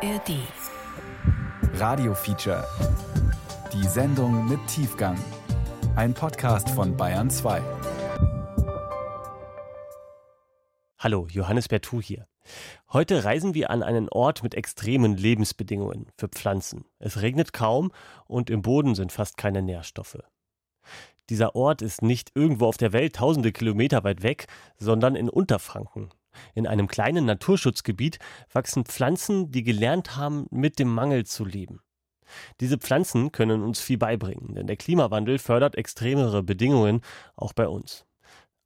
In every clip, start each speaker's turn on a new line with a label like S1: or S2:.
S1: ARD.
S2: Radio Feature. Die Sendung mit Tiefgang. Ein Podcast von Bayern 2.
S3: Hallo, Johannes Bertou hier. Heute reisen wir an einen Ort mit extremen Lebensbedingungen für Pflanzen. Es regnet kaum und im Boden sind fast keine Nährstoffe. Dieser Ort ist nicht irgendwo auf der Welt tausende Kilometer weit weg, sondern in Unterfranken, in einem kleinen Naturschutzgebiet wachsen Pflanzen, die gelernt haben, mit dem Mangel zu leben. Diese Pflanzen können uns viel beibringen, denn der Klimawandel fördert extremere Bedingungen auch bei uns.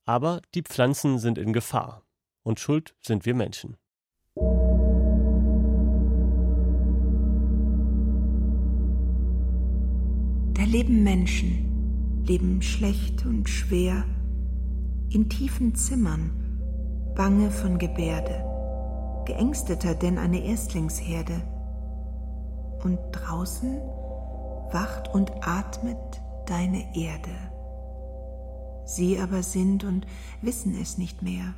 S3: Aber die Pflanzen sind in Gefahr. Und schuld sind wir Menschen.
S4: Da leben Menschen, leben schlecht und schwer, in tiefen Zimmern, bange von Gebärde, geängsteter denn eine Erstlingsherde. Und draußen wacht und atmet deine Erde. Sie aber sind und wissen es nicht mehr.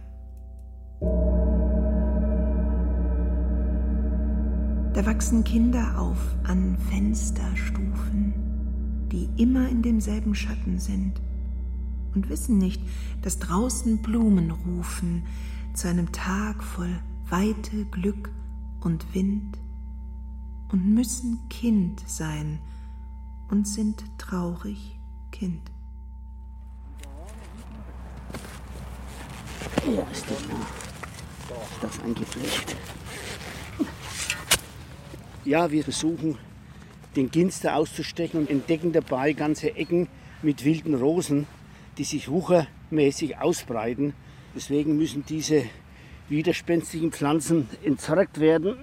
S4: Da wachsen Kinder auf an Fensterstufen, die immer in demselben Schatten sind und wissen nicht, dass draußen Blumen rufen zu einem Tag voll Weite, Glück und Wind und müssen Kind sein und sind traurig Kind.
S5: Ja, ist das. Ist das ein Geflecht? Ja, wir versuchen, den Ginster auszustechen und entdecken dabei ganze Ecken mit wilden Rosen die sich wuchermäßig ausbreiten. Deswegen müssen diese widerspenstigen Pflanzen entzerrt werden,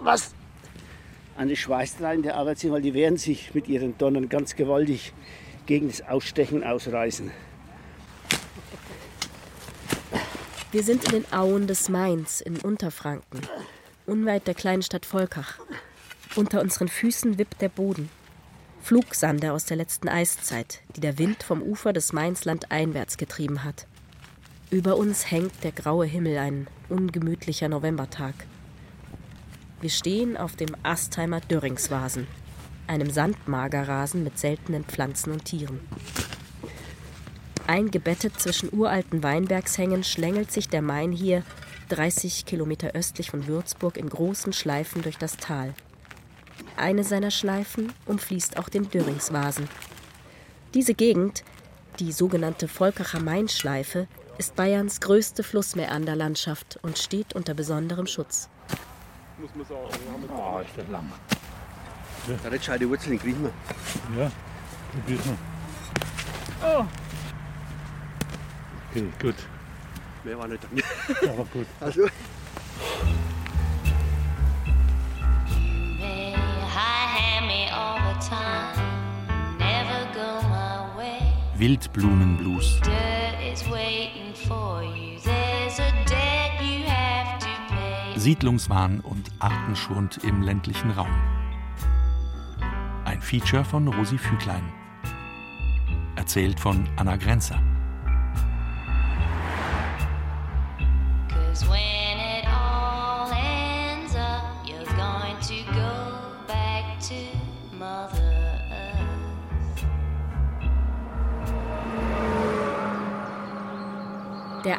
S5: was eine schweißtreibende Arbeit sind, weil die werden sich mit ihren Donnern ganz gewaltig gegen das Ausstechen ausreißen.
S6: Wir sind in den Auen des Mains in Unterfranken, unweit der kleinen Stadt Volkach. Unter unseren Füßen wippt der Boden. Flugsande aus der letzten Eiszeit, die der Wind vom Ufer des Mainzland einwärts getrieben hat. Über uns hängt der graue Himmel, ein ungemütlicher Novembertag. Wir stehen auf dem Astheimer Dörringsvasen, einem Sandmagerrasen mit seltenen Pflanzen und Tieren. Eingebettet zwischen uralten Weinbergshängen schlängelt sich der Main hier 30 Kilometer östlich von Würzburg in großen Schleifen durch das Tal. Eine seiner Schleifen umfließt auch den Döringsvasen. Diese Gegend, die sogenannte Volkacher Mainschleife, ist Bayerns größte Flussmeanderlandschaft und steht unter besonderem Schutz.
S5: Oh, ist das lang. Ja. Da hat schon die Wurzeln kriegen wir.
S7: Ja, probiert mal. Oh. Okay, gut.
S5: Mehr war nicht drin.
S7: Aber gut.
S5: Also.
S2: Wildblumenblues. Siedlungswahn und Artenschwund im ländlichen Raum. Ein Feature von Rosi Füglein. Erzählt von Anna Grenzer.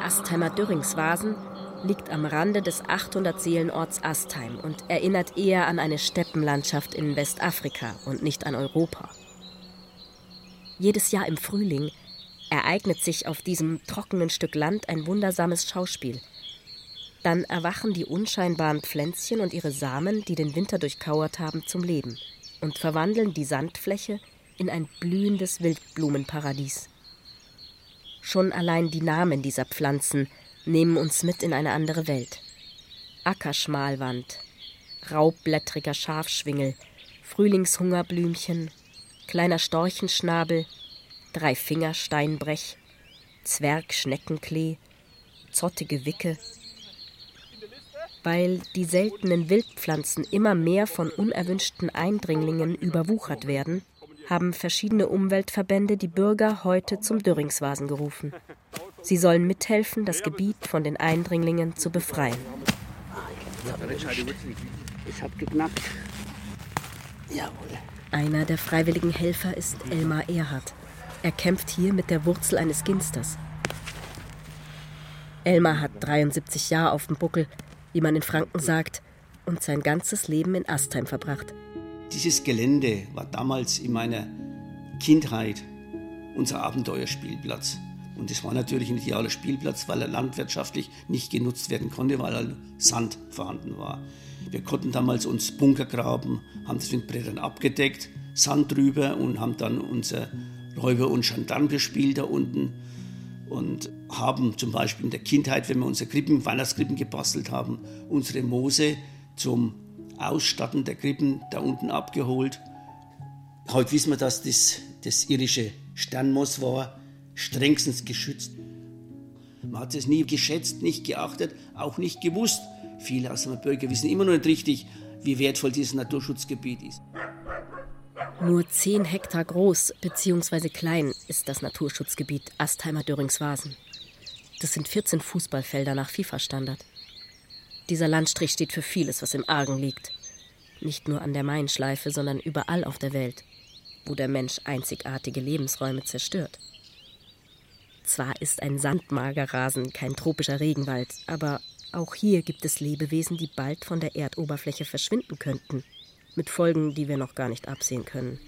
S6: Astheimer Dörringsvasen liegt am Rande des 800 Seelenorts Astheim und erinnert eher an eine Steppenlandschaft in Westafrika und nicht an Europa. Jedes Jahr im Frühling ereignet sich auf diesem trockenen Stück Land ein wundersames Schauspiel. Dann erwachen die unscheinbaren Pflänzchen und ihre Samen, die den Winter durchkauert haben, zum Leben und verwandeln die Sandfläche in ein blühendes Wildblumenparadies. Schon allein die Namen dieser Pflanzen nehmen uns mit in eine andere Welt. Ackerschmalwand, raubblättriger Schafschwingel, Frühlingshungerblümchen, kleiner Storchenschnabel, Dreifingersteinbrech, Zwergschneckenklee, zottige Wicke. Weil die seltenen Wildpflanzen immer mehr von unerwünschten Eindringlingen überwuchert werden, haben verschiedene Umweltverbände die Bürger heute zum Dörringsvasen gerufen. Sie sollen mithelfen, das Gebiet von den Eindringlingen zu befreien.
S5: Es hat geknackt. Jawohl.
S6: Einer der freiwilligen Helfer ist Elmar Erhardt. Er kämpft hier mit der Wurzel eines Ginsters. Elmar hat 73 Jahre auf dem Buckel, wie man in Franken sagt, und sein ganzes Leben in Astheim verbracht.
S1: Dieses Gelände war damals in meiner Kindheit unser Abenteuerspielplatz. Und es war natürlich ein idealer Spielplatz, weil er landwirtschaftlich nicht genutzt werden konnte, weil Sand vorhanden war. Wir konnten damals uns Bunker graben, haben das mit Brettern abgedeckt, Sand drüber und haben dann unser Räuber und Gendarm gespielt da unten und haben zum Beispiel in der Kindheit, wenn wir unsere Krippen, Weihnachtskrippen gebastelt haben, unsere Moose zum Ausstatten der Krippen da unten abgeholt. Heute wissen wir, dass das das irische Sternmoos war, strengstens geschützt. Man hat es nie geschätzt, nicht geachtet, auch nicht gewusst. Viele aus dem Bürger wissen immer noch nicht richtig, wie wertvoll dieses Naturschutzgebiet ist.
S6: Nur 10 Hektar groß bzw. klein ist das Naturschutzgebiet Astheimer Döringswasen. Das sind 14 Fußballfelder nach FIFA-Standard. Dieser Landstrich steht für vieles, was im Argen liegt. Nicht nur an der Mainschleife, sondern überall auf der Welt, wo der Mensch einzigartige Lebensräume zerstört. Zwar ist ein Sandmagerrasen kein tropischer Regenwald, aber auch hier gibt es Lebewesen, die bald von der Erdoberfläche verschwinden könnten, mit Folgen, die wir noch gar nicht absehen können.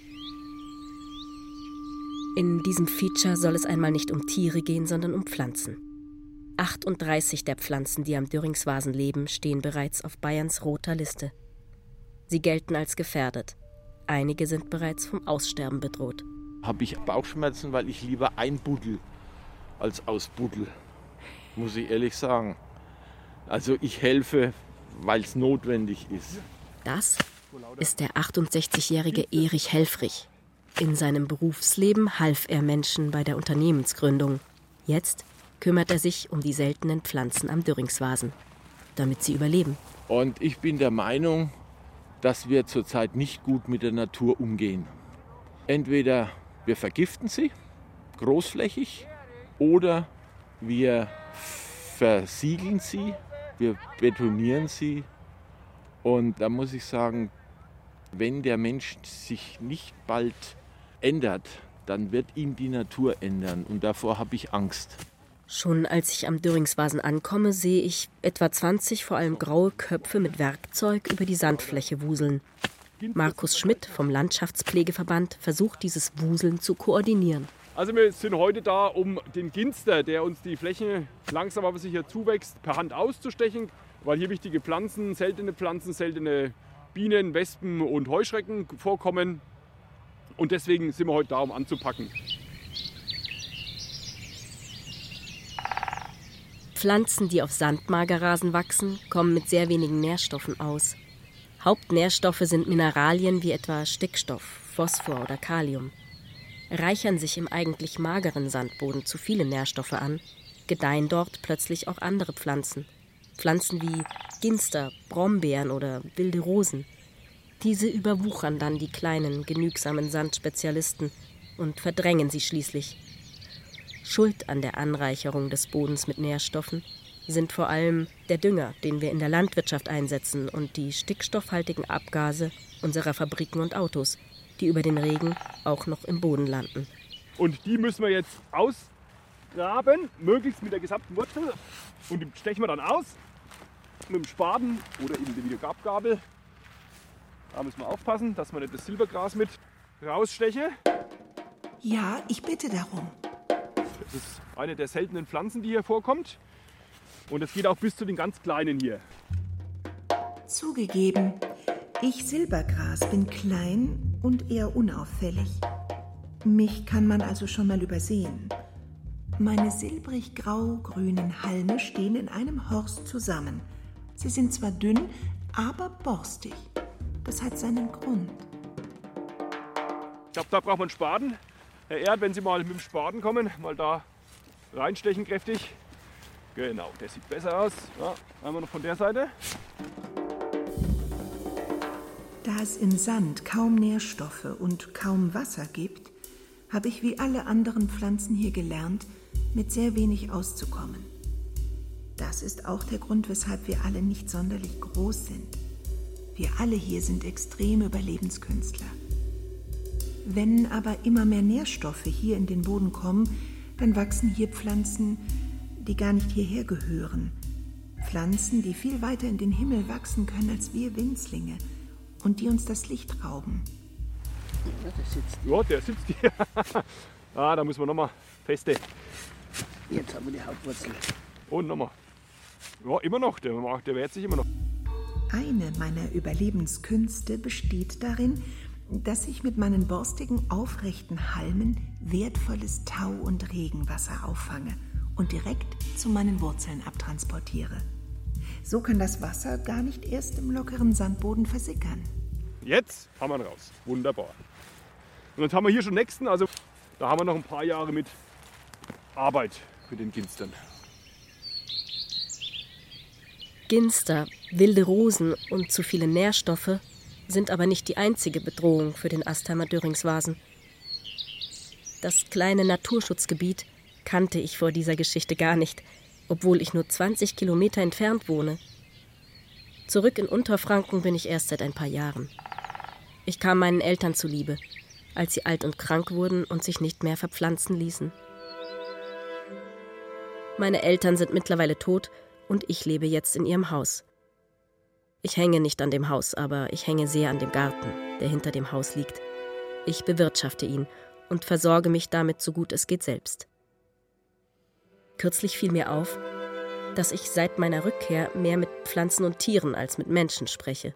S6: In diesem Feature soll es einmal nicht um Tiere gehen, sondern um Pflanzen. 38 der Pflanzen, die am Döringswasen leben, stehen bereits auf Bayerns roter Liste. Sie gelten als gefährdet. Einige sind bereits vom Aussterben bedroht.
S8: Habe ich Bauchschmerzen, weil ich lieber einbuddel als ausbuddel, muss ich ehrlich sagen. Also ich helfe, weil es notwendig ist.
S6: Das ist der 68-jährige Erich Helfrich. In seinem Berufsleben half er Menschen bei der Unternehmensgründung. Jetzt kümmert er sich um die seltenen Pflanzen am Döringswasen, damit sie überleben.
S8: Und ich bin der Meinung, dass wir zurzeit nicht gut mit der Natur umgehen. Entweder wir vergiften sie großflächig oder wir versiegeln sie, wir betonieren sie. Und da muss ich sagen, wenn der Mensch sich nicht bald ändert, dann wird ihn die Natur ändern. Und davor habe ich Angst.
S6: Schon als ich am Döringswasen ankomme, sehe ich etwa 20 vor allem graue Köpfe mit Werkzeug über die Sandfläche wuseln. Markus Schmidt vom Landschaftspflegeverband versucht dieses Wuseln zu koordinieren.
S9: Also wir sind heute da, um den Ginster, der uns die Fläche langsam aber sicher zuwächst, per Hand auszustechen, weil hier wichtige Pflanzen, seltene Pflanzen, seltene Bienen, Wespen und Heuschrecken vorkommen. Und deswegen sind wir heute da, um anzupacken.
S6: Pflanzen, die auf Sandmagerrasen wachsen, kommen mit sehr wenigen Nährstoffen aus. Hauptnährstoffe sind Mineralien wie etwa Stickstoff, Phosphor oder Kalium. Reichern sich im eigentlich mageren Sandboden zu viele Nährstoffe an, gedeihen dort plötzlich auch andere Pflanzen. Pflanzen wie Ginster, Brombeeren oder wilde Rosen. Diese überwuchern dann die kleinen, genügsamen Sandspezialisten und verdrängen sie schließlich. Schuld an der Anreicherung des Bodens mit Nährstoffen sind vor allem der Dünger, den wir in der Landwirtschaft einsetzen, und die stickstoffhaltigen Abgase unserer Fabriken und Autos, die über den Regen auch noch im Boden landen.
S9: Und die müssen wir jetzt ausgraben, möglichst mit der gesamten Wurzel. Und die stechen wir dann aus mit dem Spaten oder eben der Videogabgabel. Da müssen wir aufpassen, dass wir nicht das Silbergras mit raussteche.
S4: Ja, ich bitte darum.
S9: Das ist eine der seltenen Pflanzen, die hier vorkommt. Und es geht auch bis zu den ganz kleinen hier.
S4: Zugegeben, ich Silbergras bin klein und eher unauffällig. Mich kann man also schon mal übersehen. Meine silbrig grau-grünen Halme stehen in einem Horst zusammen. Sie sind zwar dünn, aber borstig. Das hat seinen Grund.
S9: Ich glaube, da braucht man einen Spaten. Herr Erd, wenn Sie mal mit dem Spaten kommen, mal da reinstechen kräftig. Genau, der sieht besser aus. Ja, einmal noch von der Seite.
S4: Da es im Sand kaum Nährstoffe und kaum Wasser gibt, habe ich wie alle anderen Pflanzen hier gelernt, mit sehr wenig auszukommen. Das ist auch der Grund, weshalb wir alle nicht sonderlich groß sind. Wir alle hier sind extreme Überlebenskünstler. Wenn aber immer mehr Nährstoffe hier in den Boden kommen, dann wachsen hier Pflanzen, die gar nicht hierher gehören. Pflanzen, die viel weiter in den Himmel wachsen können als wir Winzlinge und die uns das Licht rauben.
S9: Ja, der sitzt. Ja, der sitzt hier. ah, da muss man nochmal feste.
S5: Jetzt haben wir die Hauptwurzel.
S9: Und nochmal. Ja, immer noch. Der, der wehrt sich immer noch.
S4: Eine meiner Überlebenskünste besteht darin, dass ich mit meinen borstigen, aufrechten Halmen wertvolles Tau- und Regenwasser auffange und direkt zu meinen Wurzeln abtransportiere. So kann das Wasser gar nicht erst im lockeren Sandboden versickern.
S9: Jetzt haben wir ihn raus. Wunderbar. Und jetzt haben wir hier schon nächsten, also da haben wir noch ein paar Jahre mit Arbeit für den Ginstern.
S6: Ginster, wilde Rosen und zu viele Nährstoffe sind aber nicht die einzige Bedrohung für den Astheimer Döringsvasen. Das kleine Naturschutzgebiet kannte ich vor dieser Geschichte gar nicht, obwohl ich nur 20 Kilometer entfernt wohne. Zurück in Unterfranken bin ich erst seit ein paar Jahren. Ich kam meinen Eltern zuliebe, als sie alt und krank wurden und sich nicht mehr verpflanzen ließen. Meine Eltern sind mittlerweile tot und ich lebe jetzt in ihrem Haus. Ich hänge nicht an dem Haus, aber ich hänge sehr an dem Garten, der hinter dem Haus liegt. Ich bewirtschafte ihn und versorge mich damit so gut es geht selbst. Kürzlich fiel mir auf, dass ich seit meiner Rückkehr mehr mit Pflanzen und Tieren als mit Menschen spreche.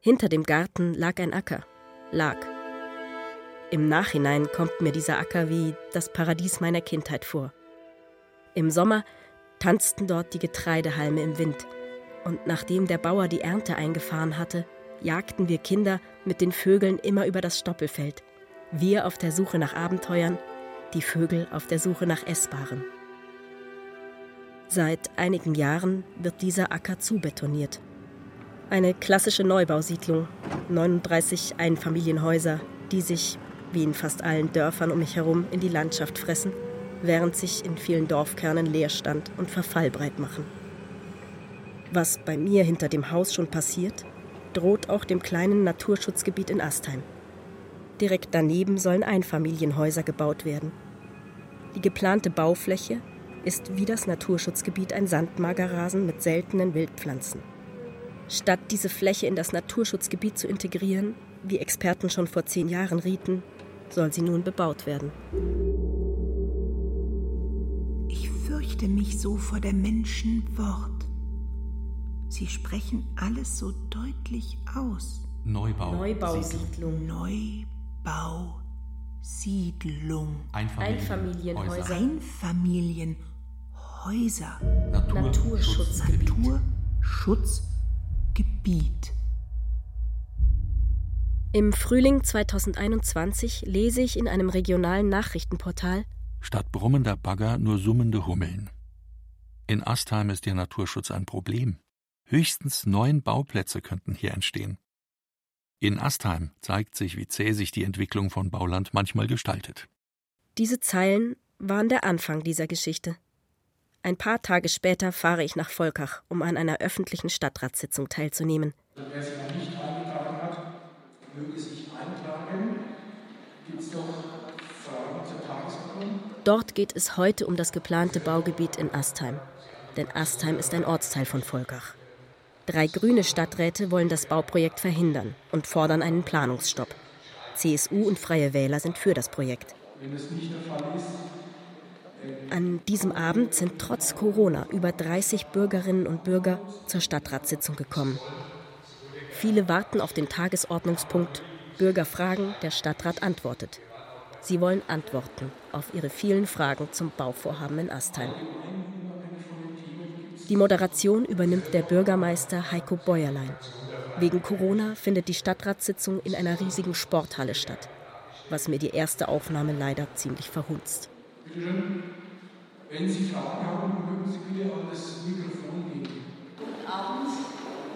S6: Hinter dem Garten lag ein Acker, lag. Im Nachhinein kommt mir dieser Acker wie das Paradies meiner Kindheit vor. Im Sommer tanzten dort die Getreidehalme im Wind. Und nachdem der Bauer die Ernte eingefahren hatte, jagten wir Kinder mit den Vögeln immer über das Stoppelfeld. Wir auf der Suche nach Abenteuern, die Vögel auf der Suche nach Essbarem. Seit einigen Jahren wird dieser Acker zubetoniert. Eine klassische Neubausiedlung, 39 Einfamilienhäuser, die sich, wie in fast allen Dörfern um mich herum, in die Landschaft fressen während sich in vielen Dorfkernen Leerstand und Verfall breit machen. Was bei mir hinter dem Haus schon passiert, droht auch dem kleinen Naturschutzgebiet in Astheim. Direkt daneben sollen Einfamilienhäuser gebaut werden. Die geplante Baufläche ist wie das Naturschutzgebiet ein Sandmagerrasen mit seltenen Wildpflanzen. Statt diese Fläche in das Naturschutzgebiet zu integrieren, wie Experten schon vor zehn Jahren rieten, soll sie nun bebaut werden
S4: fürchte mich so vor der Menschen Wort. Sie sprechen alles so deutlich aus.
S2: Neubau.
S6: Neubausiedlung.
S4: Neubausiedlung.
S6: Einfamilienhäuser.
S4: Einfamilienhäuser.
S6: Naturschutzgebiet.
S4: Naturschutzgebiet.
S6: Im Frühling 2021 lese ich in einem regionalen Nachrichtenportal,
S10: Statt brummender Bagger nur summende Hummeln. In Astheim ist der Naturschutz ein Problem. Höchstens neun Bauplätze könnten hier entstehen. In Astheim zeigt sich, wie zäh sich die Entwicklung von Bauland manchmal gestaltet.
S6: Diese Zeilen waren der Anfang dieser Geschichte. Ein paar Tage später fahre ich nach Volkach, um an einer öffentlichen Stadtratssitzung teilzunehmen.
S11: Wer sich noch nicht eingetragen hat, möge sich eintragen. Gibt es noch
S6: Dort geht es heute um das geplante Baugebiet in Astheim. Denn Astheim ist ein Ortsteil von Volkach. Drei grüne Stadträte wollen das Bauprojekt verhindern und fordern einen Planungsstopp. CSU und Freie Wähler sind für das Projekt. An diesem Abend sind trotz Corona über 30 Bürgerinnen und Bürger zur Stadtratssitzung gekommen. Viele warten auf den Tagesordnungspunkt Bürger fragen, der Stadtrat antwortet. Sie wollen Antworten auf ihre vielen Fragen zum Bauvorhaben in Astheim. Die Moderation übernimmt der Bürgermeister Heiko Bäuerlein. Wegen Corona findet die Stadtratssitzung in einer riesigen Sporthalle statt, was mir die erste Aufnahme leider ziemlich verhunzt.
S11: Bitte schön, wenn Sie Fragen haben, mögen Sie bitte an das Mikrofon gehen.
S12: Guten Abend,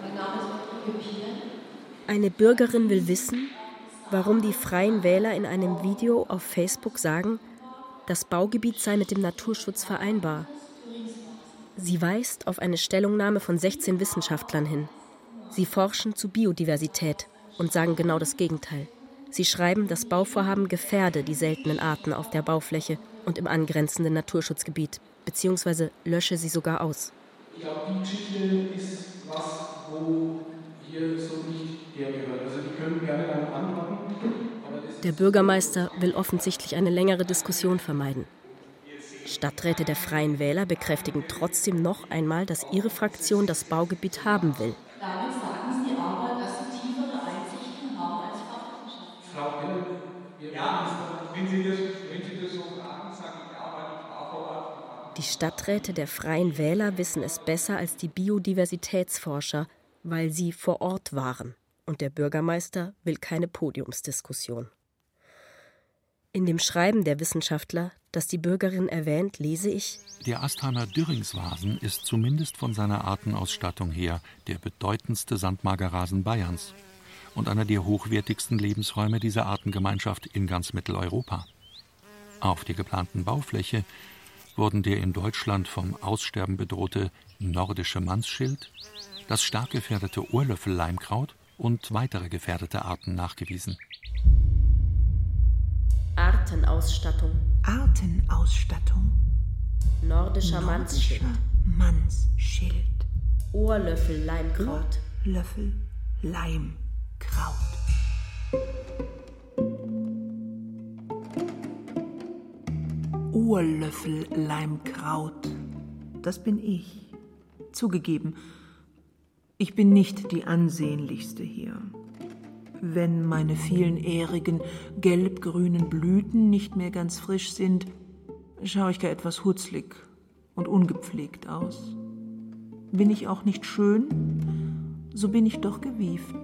S12: mein Name ist Ulrike Pier.
S6: Eine Bürgerin will wissen, warum die Freien Wähler in einem Video auf Facebook sagen, das Baugebiet sei mit dem Naturschutz vereinbar. Sie weist auf eine Stellungnahme von 16 Wissenschaftlern hin. Sie forschen zu Biodiversität und sagen genau das Gegenteil. Sie schreiben, das Bauvorhaben gefährde die seltenen Arten auf der Baufläche und im angrenzenden Naturschutzgebiet, beziehungsweise lösche sie sogar aus.
S11: Ich glaube, die Geschichte ist was, wo hier so nicht hergehört. Also die können gerne dann antworten.
S6: Der Bürgermeister will offensichtlich eine längere Diskussion vermeiden. Stadträte der Freien Wähler bekräftigen trotzdem noch einmal, dass ihre Fraktion das Baugebiet haben will.
S12: Damit sagen Sie aber, dass Sie tiefere Einsichten haben als Fachwissenschaftler.
S11: Frau Heller, wir ja, wenn Sie, das, wenn Sie das so fragen, sage ich ja, weil ich war vor Ort.
S6: Die Stadträte der Freien Wähler wissen es besser als die Biodiversitätsforscher, weil sie vor Ort waren. Und der Bürgermeister will keine Podiumsdiskussion. In dem Schreiben der Wissenschaftler, das die Bürgerin erwähnt, lese ich:
S10: Der Astheimer Dürringsvasen ist zumindest von seiner Artenausstattung her der bedeutendste Sandmagerrasen Bayerns und einer der hochwertigsten Lebensräume dieser Artengemeinschaft in ganz Mitteleuropa. Auf der geplanten Baufläche wurden der in Deutschland vom Aussterben bedrohte nordische Mannsschild, das stark gefährdete Ohrlöffelleimkraut und weitere gefährdete Arten nachgewiesen.
S6: Artenausstattung.
S4: Artenausstattung.
S6: Nordischer Mannsschild.
S4: Mannsschild.
S6: Ohrlöffel-Leimkraut.
S4: Löffel, Leimkraut. Ohrlöffel Leimkraut. Das bin ich. Zugegeben, ich bin nicht die ansehnlichste hier. Wenn meine vielen ährigen, gelbgrünen Blüten nicht mehr ganz frisch sind, schaue ich gar etwas hutzlig und ungepflegt aus. Bin ich auch nicht schön, so bin ich doch gewieft.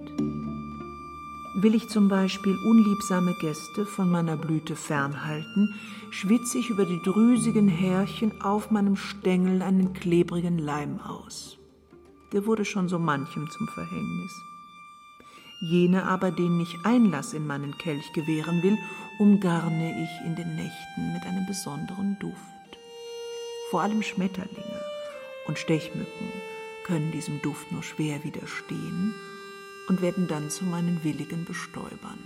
S4: Will ich zum Beispiel unliebsame Gäste von meiner Blüte fernhalten, schwitze ich über die drüsigen Härchen auf meinem Stängel einen klebrigen Leim aus. Der wurde schon so manchem zum Verhängnis. Jene aber, denen ich Einlass in meinen Kelch gewähren will, umgarne ich in den Nächten mit einem besonderen Duft. Vor allem Schmetterlinge und Stechmücken können diesem Duft nur schwer widerstehen und werden dann zu meinen willigen Bestäubern.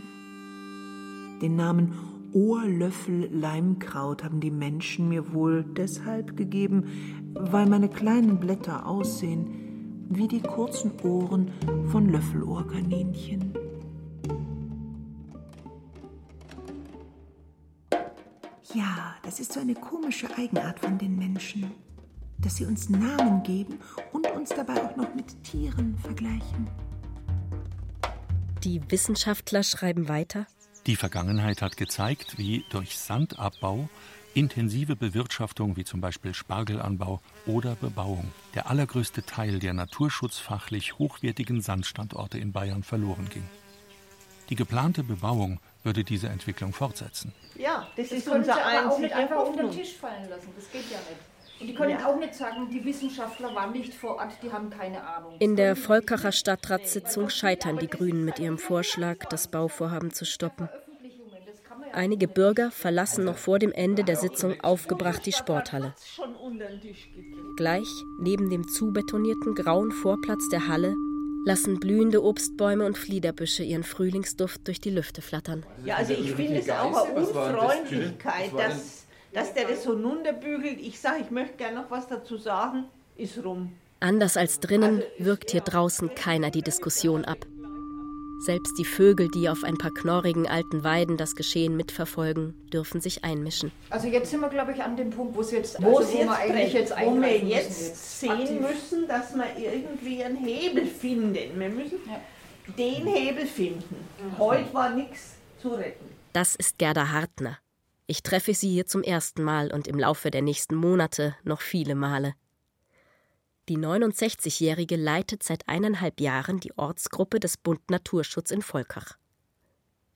S4: Den Namen Ohrlöffel Leimkraut haben die Menschen mir wohl deshalb gegeben, weil meine kleinen Blätter aussehen wie die kurzen Ohren von Löffelohrkaninchen. Ja, das ist so eine komische Eigenart von den Menschen, dass sie uns Namen geben und uns dabei auch noch mit Tieren vergleichen.
S6: Die Wissenschaftler schreiben weiter.
S10: Die Vergangenheit hat gezeigt, wie durch Sandabbau, intensive Bewirtschaftung wie zum Beispiel Spargelanbau oder Bebauung der allergrößte Teil der naturschutzfachlich hochwertigen Sandstandorte in Bayern verloren ging. Die geplante Bebauung würde diese Entwicklung fortsetzen.
S13: Ja, das,
S12: Das
S13: ist unser
S12: Sie aber auch nicht einfach unter den. Tisch fallen lassen. Das geht ja nicht. Und die können
S13: Ja.
S12: auch nicht sagen, die Wissenschaftler waren nicht vor Ort, die haben keine Ahnung.
S6: In der Volkacher Stadtratssitzung scheitern die Grünen mit ihrem Vorschlag, das Bauvorhaben zu stoppen. Einige Bürger verlassen noch vor dem Ende der Sitzung aufgebracht die Sporthalle. Gleich neben dem zubetonierten grauen Vorplatz der Halle lassen blühende Obstbäume und Fliederbüsche ihren Frühlingsduft durch die Lüfte flattern.
S13: Ja, also ich finde es auch eine Unfreundlichkeit, dass, dass der das so runterbügelt. Ich sage, ich möchte gerne noch was dazu sagen, ist rum.
S6: Anders als drinnen wirkt hier draußen keiner die Diskussion ab. Selbst die Vögel, die auf ein paar knorrigen alten Weiden das Geschehen mitverfolgen, dürfen sich einmischen.
S12: Also jetzt sind wir, glaube ich, an dem Punkt, wo es jetzt,
S13: Wo,
S12: also,
S13: es jetzt
S12: wir eigentlich jetzt
S13: wo wir jetzt
S12: jetzt
S13: sehen
S12: aktiv.
S13: müssen, dass wir irgendwie einen Hebel finden. Wir müssen den Hebel finden. Heute war nichts zu retten.
S6: Das ist Gerda Hartner. Ich treffe sie hier zum ersten Mal und im Laufe der nächsten Monate noch viele Male. Die 69-Jährige leitet seit eineinhalb Jahren die Ortsgruppe des Bund Naturschutz in Volkach.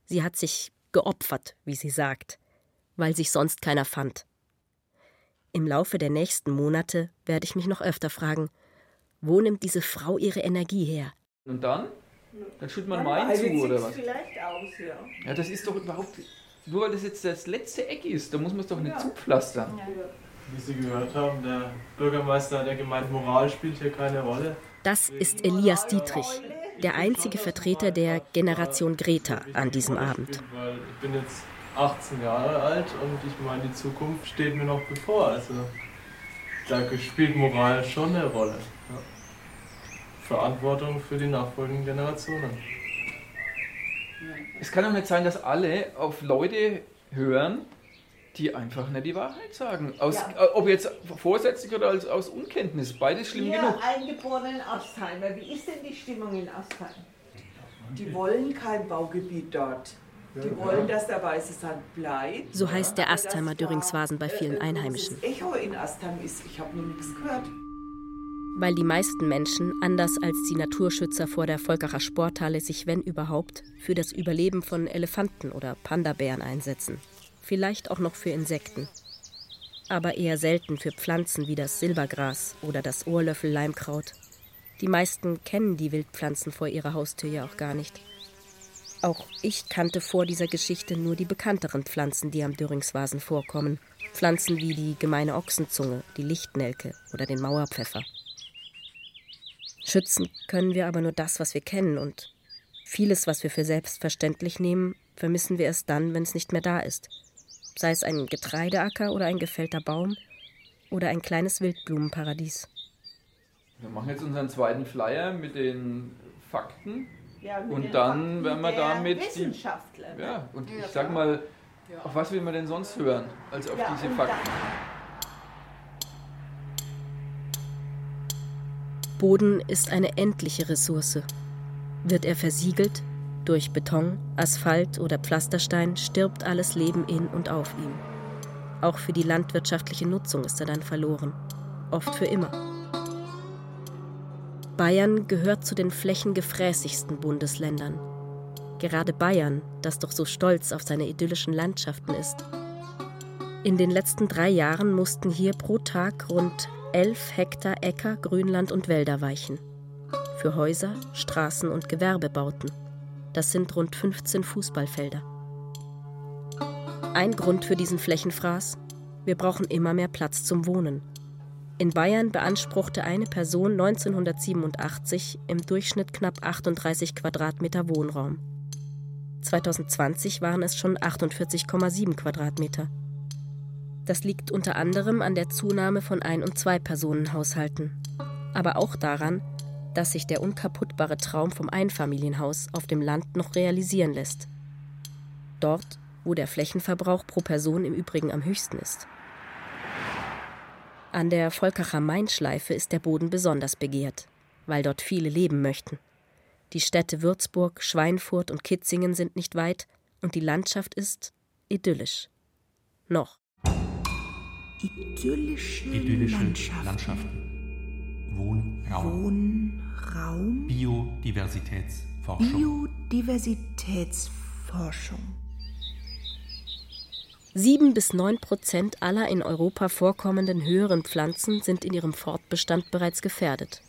S6: Sie hat sich geopfert, wie sie sagt, weil sich sonst keiner fand. Im Laufe der nächsten Monate werde ich mich noch öfter fragen, wo nimmt diese Frau ihre Energie her?
S14: Und dann? Dann schüttet man Wein zu, oder was?
S13: vielleicht aus, ja.
S14: Ja, das ist doch überhaupt. Nur weil das jetzt das letzte Eck ist, da muss man es doch nicht zupflastern.
S7: Wie Sie gehört haben, der Bürgermeister hat ja gemeint, Moral spielt hier keine Rolle.
S6: Das ist Elias Dietrich. der einzige Vertreter der Generation Greta an diesem Abend.
S7: Ich bin jetzt 18 Jahre alt und ich meine, die Zukunft steht mir noch bevor. Also da spielt Moral schon eine Rolle. Ja. Verantwortung für die nachfolgenden Generationen.
S14: Es kann doch nicht sein, dass alle auf Leute hören, die einfach nicht die Wahrheit sagen. Aus, ja. Äh, ob jetzt vorsätzlich oder als, aus Unkenntnis. Beides schlimm
S13: Wir
S14: genug.
S13: eingeborenen Astheimer, wie ist denn die Stimmung in Astheim?
S15: Die wollen kein Baugebiet dort. Die wollen, dass der weiße Sand bleibt.
S6: So heißt der Astheimer Dürringswasen bei vielen
S15: äh,
S6: Einheimischen.
S15: Das Echo in Astheim ist, ich habe noch nichts gehört.
S6: Weil die meisten Menschen, anders als die Naturschützer vor der Volkacher Sporthalle, sich, wenn überhaupt, für das Überleben von Elefanten oder Pandabären einsetzen vielleicht auch noch für Insekten. Aber eher selten für Pflanzen wie das Silbergras oder das Ohrlöffel-Leimkraut. Die meisten kennen die Wildpflanzen vor ihrer Haustür ja auch gar nicht. Auch ich kannte vor dieser Geschichte nur die bekannteren Pflanzen, die am Dürringsvasen vorkommen. Pflanzen wie die gemeine Ochsenzunge, die Lichtnelke oder den Mauerpfeffer. Schützen können wir aber nur das, was wir kennen und vieles, was wir für selbstverständlich nehmen, vermissen wir erst dann, wenn es nicht mehr da ist sei es ein Getreideacker oder ein gefällter Baum oder ein kleines Wildblumenparadies.
S14: Wir machen jetzt unseren zweiten Flyer mit den Fakten.
S13: Ja, mit
S14: und
S13: den
S14: dann
S13: Fakten
S14: werden wir damit
S13: Wissenschaftler.
S14: Die, ja, und
S13: Ja,
S14: ich sag mal, auf was will man denn sonst hören, als auf
S13: Ja,
S14: diese Fakten?
S6: Boden ist eine endliche Ressource. Wird er versiegelt, durch Beton, Asphalt oder Pflasterstein stirbt alles Leben in und auf ihm. Auch für die landwirtschaftliche Nutzung ist er dann verloren, oft für immer. Bayern gehört zu den flächengefräßigsten Bundesländern. Gerade Bayern, das doch so stolz auf seine idyllischen Landschaften ist. In den letzten drei Jahren mussten hier pro Tag rund 11 Hektar Äcker, Grünland und Wälder weichen. Für Häuser, Straßen und Gewerbebauten. Das sind rund 15 Fußballfelder. Ein Grund für diesen Flächenfraß? Wir brauchen immer mehr Platz zum Wohnen. In Bayern beanspruchte eine Person 1987 im Durchschnitt knapp 38 Quadratmeter Wohnraum. 2020 waren es schon 48,7 Quadratmeter. Das liegt unter anderem an der Zunahme von Ein- und Zwei-Personen-Haushalten, aber auch daran, dass sich der unkaputtbare Traum vom Einfamilienhaus auf dem Land noch realisieren lässt. Dort, wo der Flächenverbrauch pro Person im Übrigen am höchsten ist. An der Volkacher Mainschleife ist der Boden besonders begehrt, weil dort viele leben möchten. Die Städte Würzburg, Schweinfurt und Kitzingen sind nicht weit und die Landschaft ist idyllisch. Noch.
S4: Idyllische,
S10: Idyllische
S4: Landschaften.
S10: Landschaften. Wohnraum.
S4: Wohnraum.
S10: Biodiversitätsforschung.
S4: Biodiversitätsforschung.
S6: Sieben bis neun Prozent aller in Europa vorkommenden höheren Pflanzen sind in ihrem Fortbestand bereits gefährdet.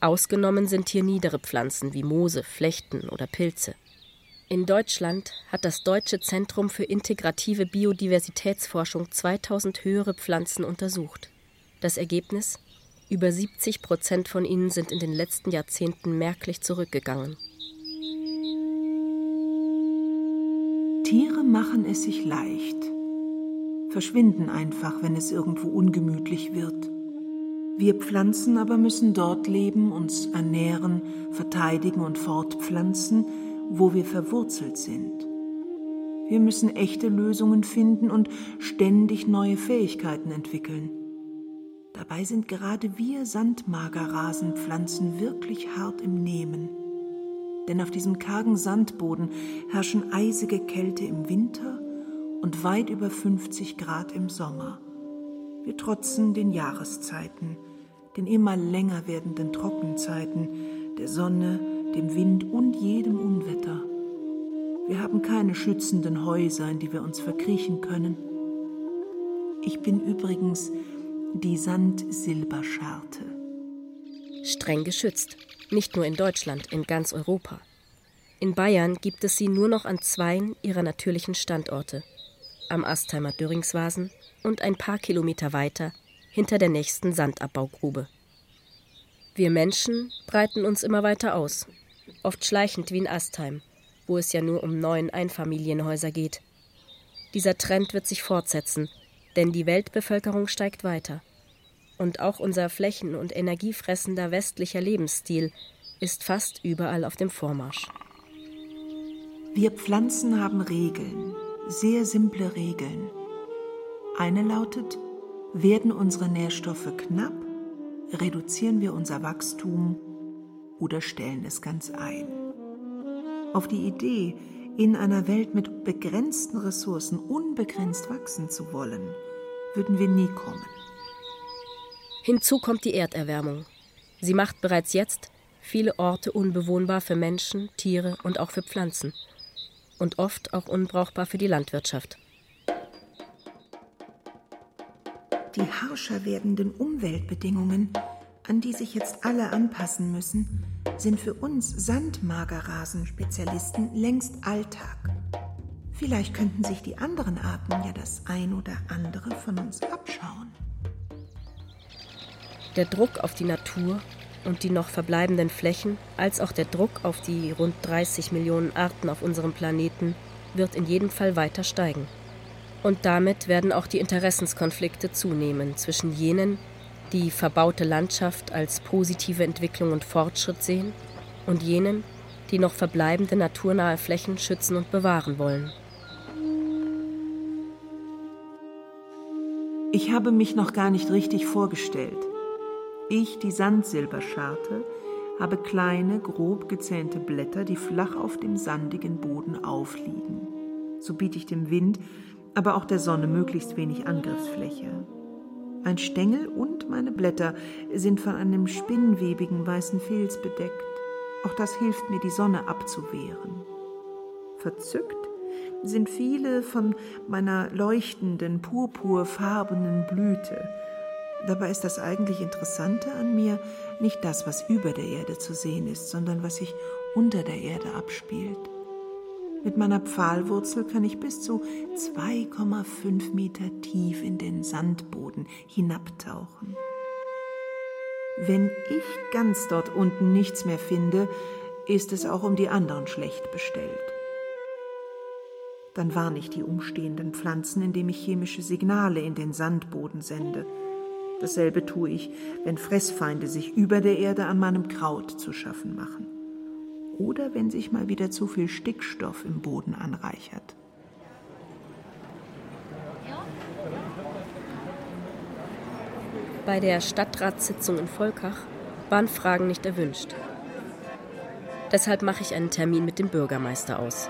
S6: Ausgenommen sind hier niedere Pflanzen wie Moose, Flechten oder Pilze. In Deutschland hat das Deutsche Zentrum für integrative Biodiversitätsforschung 2000 höhere Pflanzen untersucht. Das Ergebnis? Über 70 Prozent von ihnen sind in den letzten Jahrzehnten merklich zurückgegangen.
S4: Tiere machen es sich leicht, verschwinden einfach, wenn es irgendwo ungemütlich wird. Wir Pflanzen aber müssen dort leben, uns ernähren, verteidigen und fortpflanzen, wo wir verwurzelt sind. Wir müssen echte Lösungen finden und ständig neue Fähigkeiten entwickeln. Dabei sind gerade wir Sandmagerrasenpflanzen wirklich hart im Nehmen. Denn auf diesem kargen Sandboden herrschen eisige Kälte im Winter und weit über 50 Grad im Sommer. Wir trotzen den Jahreszeiten, den immer länger werdenden Trockenzeiten, der Sonne, dem Wind und jedem Unwetter. Wir haben keine schützenden Häuser, in die wir uns verkriechen können. Ich bin übrigens die Sandsilberscharte.
S6: Streng geschützt. Nicht nur in Deutschland, in ganz Europa. In Bayern gibt es sie nur noch an zweien ihrer natürlichen Standorte. Am Astheimer Dürringswasen und ein paar Kilometer weiter hinter der nächsten Sandabbaugrube. Wir Menschen breiten uns immer weiter aus, oft schleichend wie in Astheim, wo es ja nur um neun Einfamilienhäuser geht. Dieser Trend wird sich fortsetzen, denn die Weltbevölkerung steigt weiter. Und auch unser flächen- und energiefressender westlicher Lebensstil ist fast überall auf dem Vormarsch.
S4: Wir Pflanzen haben Regeln, sehr simple Regeln. Eine lautet, werden unsere Nährstoffe knapp, reduzieren wir unser Wachstum oder stellen es ganz ein. Auf die Idee, in einer Welt mit begrenzten Ressourcen unbegrenzt wachsen zu wollen, würden wir nie kommen.
S6: Hinzu kommt die Erderwärmung. Sie macht bereits jetzt viele Orte unbewohnbar für Menschen, Tiere und auch für Pflanzen und oft auch unbrauchbar für die Landwirtschaft.
S4: Die harscher werdenden Umweltbedingungen, an die sich jetzt alle anpassen müssen, sind für uns Sandmagerrasen-Spezialisten längst Alltag. Vielleicht könnten sich die anderen Arten ja das ein oder andere von uns abschauen.
S6: Der Druck auf die Natur und die noch verbleibenden Flächen, als auch der Druck auf die rund 30 Millionen Arten auf unserem Planeten wird in jedem Fall weiter steigen. Und damit werden auch die Interessenskonflikte zunehmen zwischen jenen, die verbaute Landschaft als positive Entwicklung und Fortschritt sehen, und jenen, die noch verbleibende naturnahe Flächen schützen und bewahren wollen.
S4: Ich habe mich noch gar nicht richtig vorgestellt. Ich, die Sandsilberscharte, habe kleine, grob gezähnte Blätter, die flach auf dem sandigen Boden aufliegen. So biete ich dem Wind, aber auch der Sonne möglichst wenig Angriffsfläche. Mein Stängel und meine Blätter sind von einem spinnwebigen weißen Filz bedeckt. Auch das hilft mir, die Sonne abzuwehren. Verzückt sind viele von meiner leuchtenden, purpurfarbenen Blüte, Dabei ist das eigentlich Interessante an mir nicht das, was über der Erde zu sehen ist, sondern was sich unter der Erde abspielt. Mit meiner Pfahlwurzel kann ich bis zu 2,5 Meter tief in den Sandboden hinabtauchen. Wenn ich ganz dort unten nichts mehr finde, ist es auch um die anderen schlecht bestellt. Dann warne ich die umstehenden Pflanzen, indem ich chemische Signale in den Sandboden sende – Dasselbe tue ich, wenn Fressfeinde sich über der Erde an meinem Kraut zu schaffen machen. Oder wenn sich mal wieder zu viel Stickstoff im Boden anreichert.
S6: Bei der Stadtratssitzung in Volkach waren Fragen nicht erwünscht. Deshalb mache ich einen Termin mit dem Bürgermeister aus.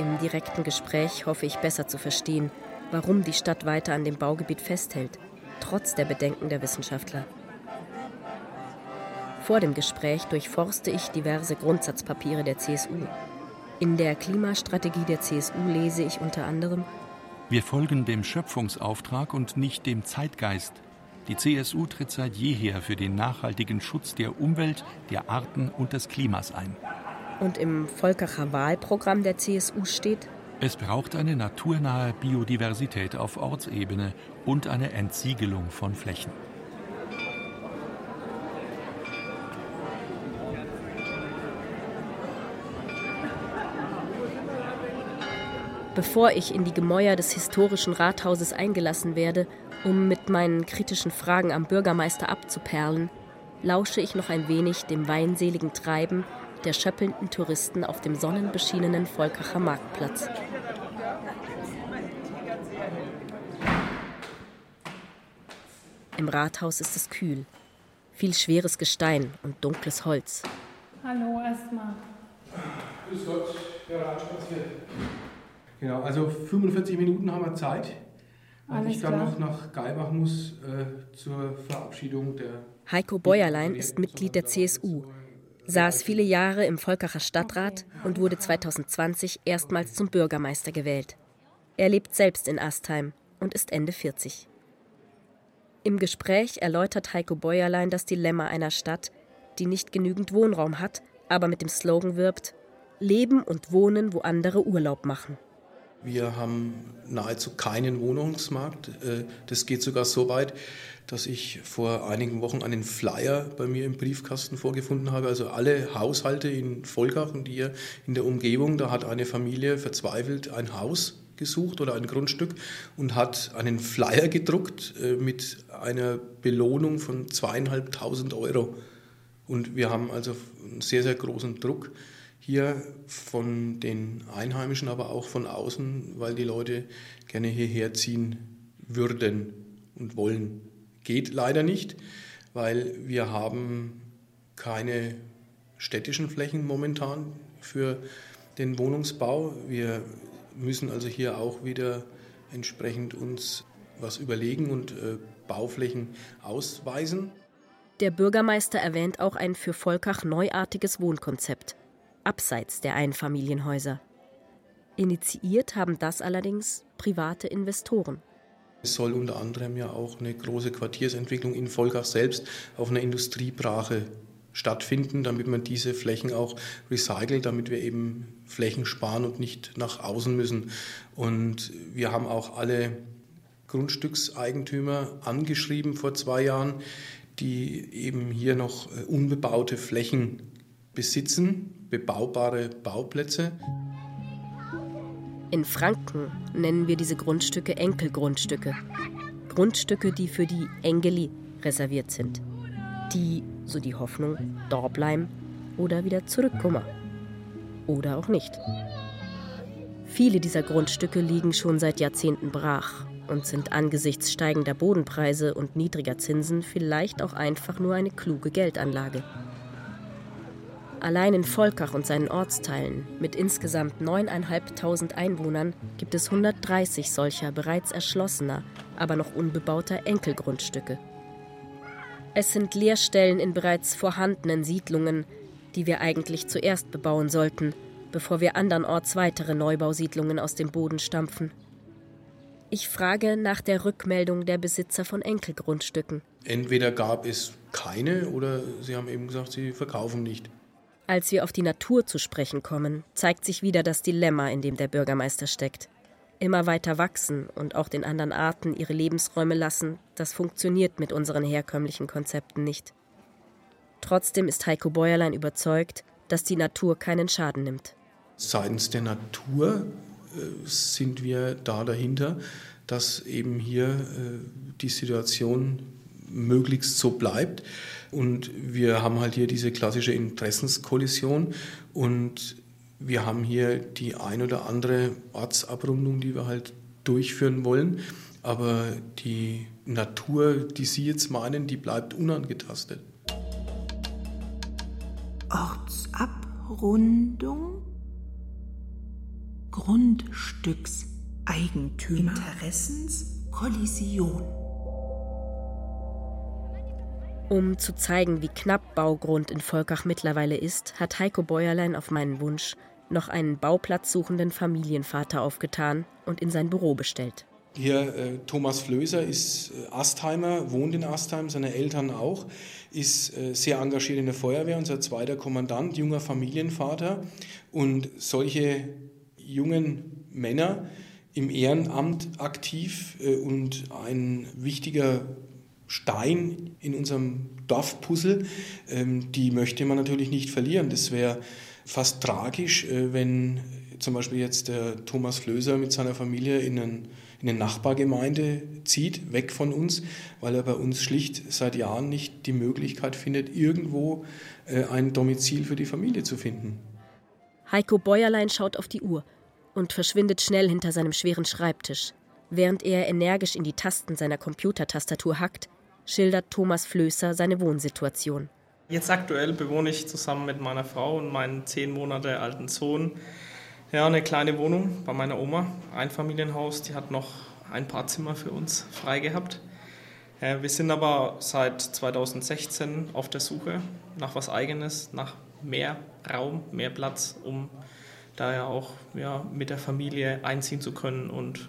S6: Im direkten Gespräch hoffe ich besser zu verstehen, warum die Stadt weiter an dem Baugebiet festhält trotz der Bedenken der Wissenschaftler. Vor dem Gespräch durchforste ich diverse Grundsatzpapiere der CSU. In der Klimastrategie der CSU lese ich unter anderem
S10: Wir folgen dem Schöpfungsauftrag und nicht dem Zeitgeist. Die CSU tritt seit jeher für den nachhaltigen Schutz der Umwelt, der Arten und des Klimas ein.
S6: Und im Volkacher Wahlprogramm der CSU steht
S10: es braucht eine naturnahe Biodiversität auf Ortsebene und eine Entsiegelung von Flächen.
S6: Bevor ich in die Gemäuer des historischen Rathauses eingelassen werde, um mit meinen kritischen Fragen am Bürgermeister abzuperlen, lausche ich noch ein wenig dem weinseligen Treiben der schöppelnden Touristen auf dem sonnenbeschienenen Volkacher Marktplatz. Im Rathaus ist es kühl. Viel schweres Gestein und dunkles Holz.
S16: Hallo erstmal.
S11: Grüß Gott, der Rat spaziert. Genau, also 45 Minuten haben wir Zeit, weil Alles ich dann klar. noch nach Geibach muss äh, zur Verabschiedung der.
S6: Heiko Bäuerlein ist Mitglied der CSU, saß viele Jahre im Volkacher Stadtrat und wurde 2020 erstmals zum Bürgermeister gewählt. Er lebt selbst in Astheim und ist Ende 40. Im Gespräch erläutert Heiko Bäuerlein das Dilemma einer Stadt, die nicht genügend Wohnraum hat, aber mit dem Slogan wirbt: Leben und Wohnen, wo andere Urlaub machen.
S11: Wir haben nahezu keinen Wohnungsmarkt. Äh, das geht sogar so weit, dass ich vor einigen Wochen einen Flyer bei mir im Briefkasten vorgefunden habe. Also alle Haushalte in Volkach und hier in der Umgebung, da hat eine Familie verzweifelt ein Haus gesucht oder ein Grundstück und hat einen Flyer gedruckt äh, mit einer Belohnung von zweieinhalbtausend Euro. Und wir haben also einen sehr, sehr großen Druck hier von den Einheimischen, aber auch von außen, weil die Leute gerne hierher ziehen würden und wollen. Geht leider nicht, weil wir haben keine städtischen Flächen momentan für den Wohnungsbau. Wir müssen also hier auch wieder entsprechend uns was überlegen und äh, Bauflächen ausweisen.
S6: Der Bürgermeister erwähnt auch ein für Volkach neuartiges Wohnkonzept, abseits der Einfamilienhäuser. Initiiert haben das allerdings private Investoren.
S11: Es soll unter anderem ja auch eine große Quartiersentwicklung in Volkach selbst auf einer Industriebrache stattfinden, damit man diese Flächen auch recycelt, damit wir eben Flächen sparen und nicht nach außen müssen. Und wir haben auch alle Grundstückseigentümer angeschrieben vor zwei Jahren, die eben hier noch äh, unbebaute Flächen besitzen, bebaubare Bauplätze.
S6: In Franken nennen wir diese Grundstücke Enkelgrundstücke. Grundstücke, die für die Engeli reserviert sind. Die, so die Hoffnung, dort bleiben oder wieder zurückkommen. Oder auch nicht. Viele dieser Grundstücke liegen schon seit Jahrzehnten brach und sind angesichts steigender Bodenpreise und niedriger Zinsen vielleicht auch einfach nur eine kluge Geldanlage. Allein in Volkach und seinen Ortsteilen mit insgesamt 9.500 Einwohnern gibt es 130 solcher bereits erschlossener, aber noch unbebauter Enkelgrundstücke. Es sind Leerstellen in bereits vorhandenen Siedlungen, die wir eigentlich zuerst bebauen sollten, bevor wir andernorts weitere Neubausiedlungen aus dem Boden stampfen. Ich frage nach der Rückmeldung der Besitzer von Enkelgrundstücken.
S11: Entweder gab es keine oder sie haben eben gesagt, sie verkaufen nicht.
S6: Als wir auf die Natur zu sprechen kommen, zeigt sich wieder das Dilemma, in dem der Bürgermeister steckt. Immer weiter wachsen und auch den anderen Arten ihre Lebensräume lassen, das funktioniert mit unseren herkömmlichen Konzepten nicht. Trotzdem ist Heiko Bäuerlein überzeugt, dass die Natur keinen Schaden nimmt.
S11: Seitens der Natur sind wir da dahinter, dass eben hier äh, die Situation möglichst so bleibt. Und wir haben halt hier diese klassische Interessenskollision und wir haben hier die ein oder andere Ortsabrundung, die wir halt durchführen wollen. Aber die Natur, die Sie jetzt meinen, die bleibt unangetastet.
S4: Ortsabrundung? Grundstückseigentümer. Interessenskollision.
S6: Um zu zeigen, wie knapp Baugrund in Volkach mittlerweile ist, hat Heiko Bäuerlein auf meinen Wunsch noch einen Bauplatz suchenden Familienvater aufgetan und in sein Büro bestellt.
S11: Hier äh, Thomas Flöser ist äh, Astheimer, wohnt in Astheim, seine Eltern auch, ist äh, sehr engagiert in der Feuerwehr, unser zweiter Kommandant, junger Familienvater. Und solche jungen Männer im Ehrenamt aktiv äh, und ein wichtiger Stein in unserem Dorfpuzzle, ähm, die möchte man natürlich nicht verlieren. Das wäre fast tragisch, äh, wenn zum Beispiel jetzt der Thomas Flöser mit seiner Familie in, einen, in eine Nachbargemeinde zieht, weg von uns, weil er bei uns schlicht seit Jahren nicht die Möglichkeit findet, irgendwo äh, ein Domizil für die Familie zu finden.
S6: Heiko Bäuerlein schaut auf die Uhr und verschwindet schnell hinter seinem schweren Schreibtisch. Während er energisch in die Tasten seiner Computertastatur hackt, schildert Thomas Flößer seine Wohnsituation.
S17: Jetzt aktuell bewohne ich zusammen mit meiner Frau und meinem zehn Monate alten Sohn ja, eine kleine Wohnung bei meiner Oma, ein Familienhaus. Die hat noch ein paar Zimmer für uns frei gehabt. Wir sind aber seit 2016 auf der Suche nach was Eigenes, nach mehr Raum, mehr Platz, um daher auch ja, mit der Familie einziehen zu können und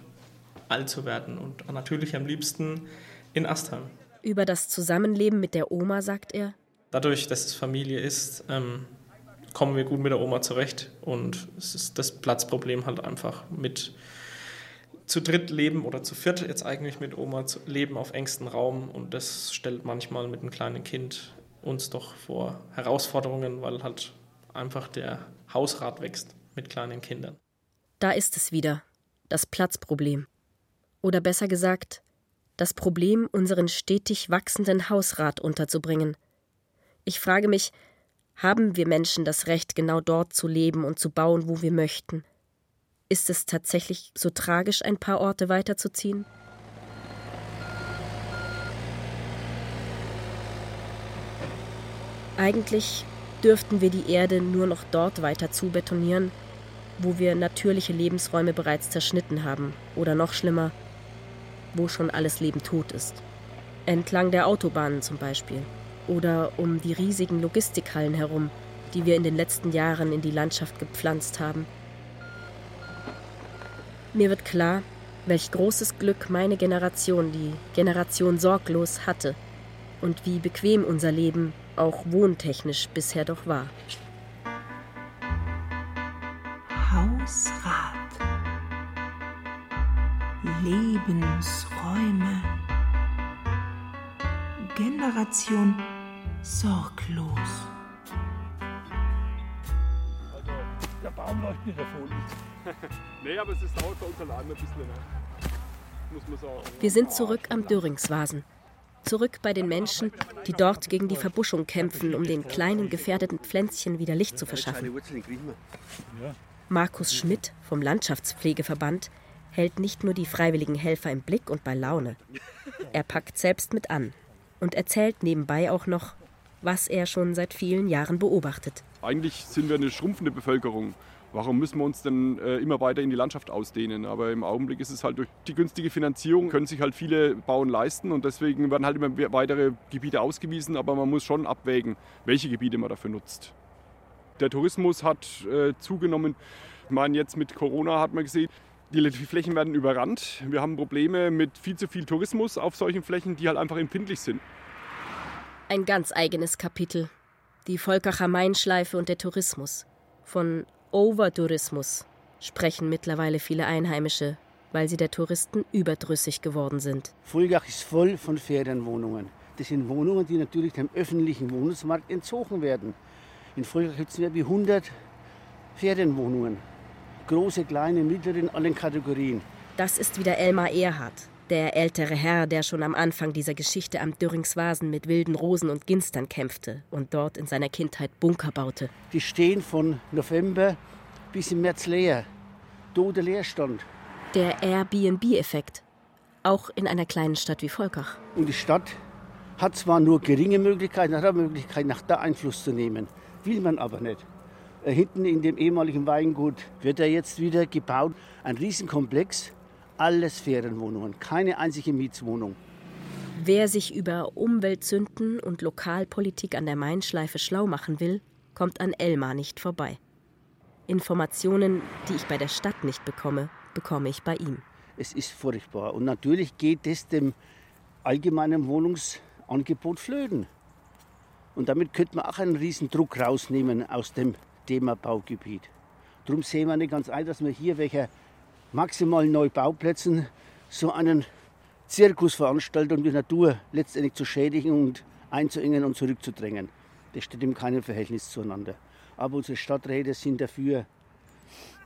S17: alt zu werden. Und natürlich am liebsten in Astheim.
S6: Über das Zusammenleben mit der Oma sagt er.
S17: Dadurch, dass es Familie ist, ähm, kommen wir gut mit der Oma zurecht. Und es ist das Platzproblem halt einfach mit zu dritt leben oder zu viert jetzt eigentlich mit Oma leben auf engstem Raum und das stellt manchmal mit einem kleinen Kind uns doch vor Herausforderungen, weil halt einfach der Hausrat wächst mit kleinen Kindern.
S6: Da ist es wieder, das Platzproblem. Oder besser gesagt, das Problem, unseren stetig wachsenden Hausrat unterzubringen. Ich frage mich, haben wir Menschen das Recht, genau dort zu leben und zu bauen, wo wir möchten? Ist es tatsächlich so tragisch, ein paar Orte weiterzuziehen? Eigentlich dürften wir die Erde nur noch dort weiter zubetonieren, wo wir natürliche Lebensräume bereits zerschnitten haben oder noch schlimmer, wo schon alles Leben tot ist. Entlang der Autobahnen zum Beispiel oder um die riesigen Logistikhallen herum, die wir in den letzten Jahren in die Landschaft gepflanzt haben. Mir wird klar, welch großes Glück meine Generation, die Generation sorglos, hatte und wie bequem unser Leben auch wohntechnisch bisher doch war.
S4: Lebensräume. Generation sorglos.
S9: Also, der Baum läuft nicht davon. nee, aber es ist dauert bei uns allein ein bisschen. Ne? Muss man sagen.
S6: Wir sind zurück am Döringswasen. Zurück bei den Menschen, die dort gegen die Verbuschung kämpfen, um den kleinen gefährdeten Pflänzchen wieder Licht zu verschaffen. Markus Schmidt vom Landschaftspflegeverband hält nicht nur die freiwilligen Helfer im Blick und bei Laune. Er packt selbst mit an und erzählt nebenbei auch noch, was er schon seit vielen Jahren beobachtet.
S9: Eigentlich sind wir eine schrumpfende Bevölkerung. Warum müssen wir uns denn äh, immer weiter in die Landschaft ausdehnen? Aber im Augenblick ist es halt durch die günstige Finanzierung, können sich halt viele Bauen leisten und deswegen werden halt immer weitere Gebiete ausgewiesen, aber man muss schon abwägen, welche Gebiete man dafür nutzt. Der Tourismus hat äh, zugenommen. Ich meine, jetzt mit Corona hat man gesehen, die Flächen werden überrannt. Wir haben Probleme mit viel zu viel Tourismus auf solchen Flächen, die halt einfach empfindlich sind.
S6: Ein ganz eigenes Kapitel. Die Volkacher Mainschleife und der Tourismus. Von Overtourismus sprechen mittlerweile viele Einheimische, weil sie der Touristen überdrüssig geworden sind.
S5: Fulgach ist voll von Ferienwohnungen. Das sind Wohnungen, die natürlich dem öffentlichen Wohnungsmarkt entzogen werden. In Fulgach gibt es mehr wie 100 Ferienwohnungen. Große, kleine, mittlere in allen Kategorien.
S6: Das ist wieder Elmar Erhardt, der ältere Herr, der schon am Anfang dieser Geschichte am Döringswasen mit wilden Rosen und Ginstern kämpfte und dort in seiner Kindheit Bunker baute.
S5: Die stehen von November bis im März leer. Toter Leerstand.
S6: Der Airbnb-Effekt. Auch in einer kleinen Stadt wie Volkach.
S5: Und die Stadt hat zwar nur geringe Möglichkeiten, hat aber Möglichkeiten, nach da Einfluss zu nehmen. Will man aber nicht. Äh, hinten in dem ehemaligen Weingut wird er jetzt wieder gebaut. Ein Riesenkomplex alles Ferienwohnungen, keine einzige Mietswohnung.
S6: Wer sich über Umweltsünden und Lokalpolitik an der Mainschleife schlau machen will, kommt an Elmar nicht vorbei. Informationen, die ich bei der Stadt nicht bekomme, bekomme ich bei ihm.
S5: Es ist furchtbar. Und natürlich geht es dem allgemeinen Wohnungsangebot flöten. Und damit könnte man auch einen riesen Druck rausnehmen aus dem Thema Baugebiet. Darum sehen wir nicht ganz ein, dass wir hier welcher maximal Neubauplätzen so einen Zirkus veranstalten, um die Natur letztendlich zu schädigen und einzuengen und zurückzudrängen. Das steht in keinem Verhältnis zueinander. Aber unsere Stadträte sind dafür,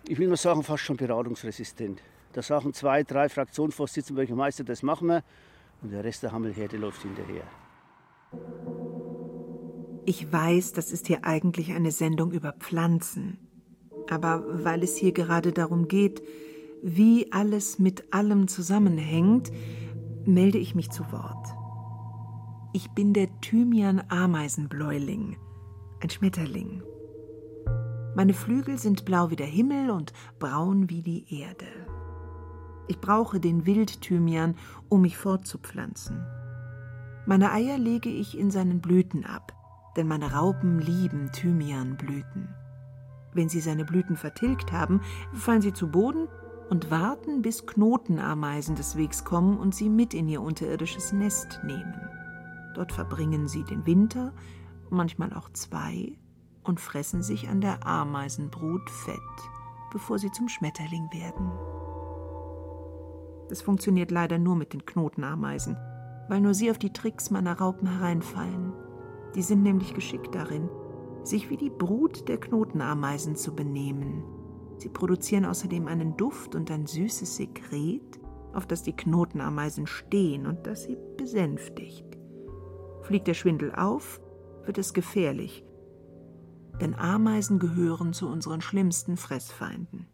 S5: ich will mal sagen, fast schon beratungsresistent. Da sagen zwei, drei Fraktionsvorsitzende, welcher Meister, das machen wir. Und der Rest der Hammelherde läuft hinterher.
S4: Ich weiß, das ist hier eigentlich eine Sendung über Pflanzen. Aber weil es hier gerade darum geht, wie alles mit allem zusammenhängt, melde ich mich zu Wort. Ich bin der Thymian-Ameisenbläuling, ein Schmetterling. Meine Flügel sind blau wie der Himmel und braun wie die Erde. Ich brauche den Wildthymian, um mich fortzupflanzen. Meine Eier lege ich in seinen Blüten ab, denn meine Raupen lieben Thymianblüten. Wenn sie seine Blüten vertilgt haben, fallen sie zu Boden und warten, bis Knotenameisen des Wegs kommen und sie mit in ihr unterirdisches Nest nehmen. Dort verbringen sie den Winter, manchmal auch zwei, und fressen sich an der Ameisenbrut fett, bevor sie zum Schmetterling werden. Das funktioniert leider nur mit den Knotenameisen, weil nur sie auf die Tricks meiner Raupen hereinfallen. Die sind nämlich geschickt darin, sich wie die Brut der Knotenameisen zu benehmen. Sie produzieren außerdem einen Duft und ein süßes Sekret, auf das die Knotenameisen stehen und das sie besänftigt. Fliegt der Schwindel auf, wird es gefährlich, denn Ameisen gehören zu unseren schlimmsten Fressfeinden.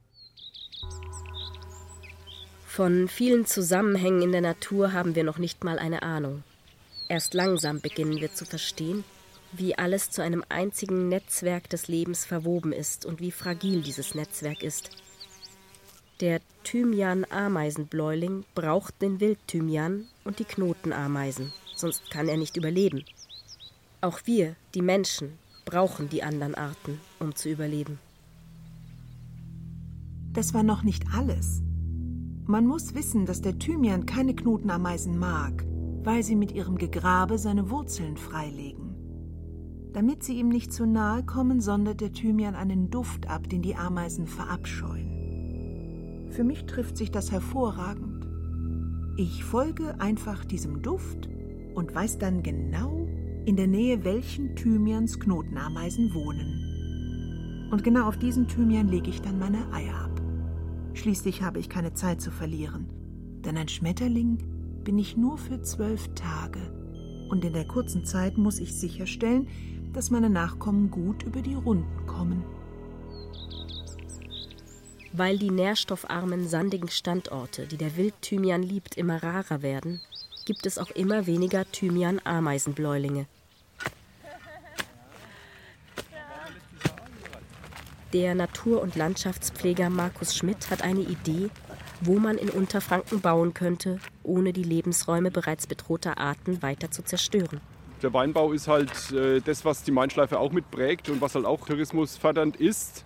S6: Von vielen Zusammenhängen in der Natur haben wir noch nicht mal eine Ahnung. Erst langsam beginnen wir zu verstehen, wie alles zu einem einzigen Netzwerk des Lebens verwoben ist und wie fragil dieses Netzwerk ist. Der Thymian-Ameisenbläuling braucht den Wildthymian und die Knotenameisen, sonst kann er nicht überleben. Auch wir, die Menschen, brauchen die anderen Arten, um zu überleben.
S4: Das war noch nicht alles. Man muss wissen, dass der Thymian keine Knotenameisen mag, weil sie mit ihrem Gegrabe seine Wurzeln freilegen. Damit sie ihm nicht zu nahe kommen, sondert der Thymian einen Duft ab, den die Ameisen verabscheuen. Für mich trifft sich das hervorragend. Ich folge einfach diesem Duft und weiß dann genau, in der Nähe welchen Thymians Knotenameisen wohnen. Und genau auf diesen Thymian lege ich dann meine Eier ab. Schließlich habe ich keine Zeit zu verlieren, denn ein Schmetterling bin ich nur für zwölf Tage. Und in der kurzen Zeit muss ich sicherstellen, dass meine Nachkommen gut über die Runden kommen.
S6: Weil die nährstoffarmen, sandigen Standorte, die der Wildthymian liebt, immer rarer werden, gibt es auch immer weniger Thymian-Ameisenbläulinge. Der Natur- und Landschaftspfleger Markus Schmidt hat eine Idee, wo man in Unterfranken bauen könnte, ohne die Lebensräume bereits bedrohter Arten weiter zu zerstören.
S9: Der Weinbau ist halt äh, das, was die Mainschleife auch mitprägt und was halt auch tourismusfördernd ist.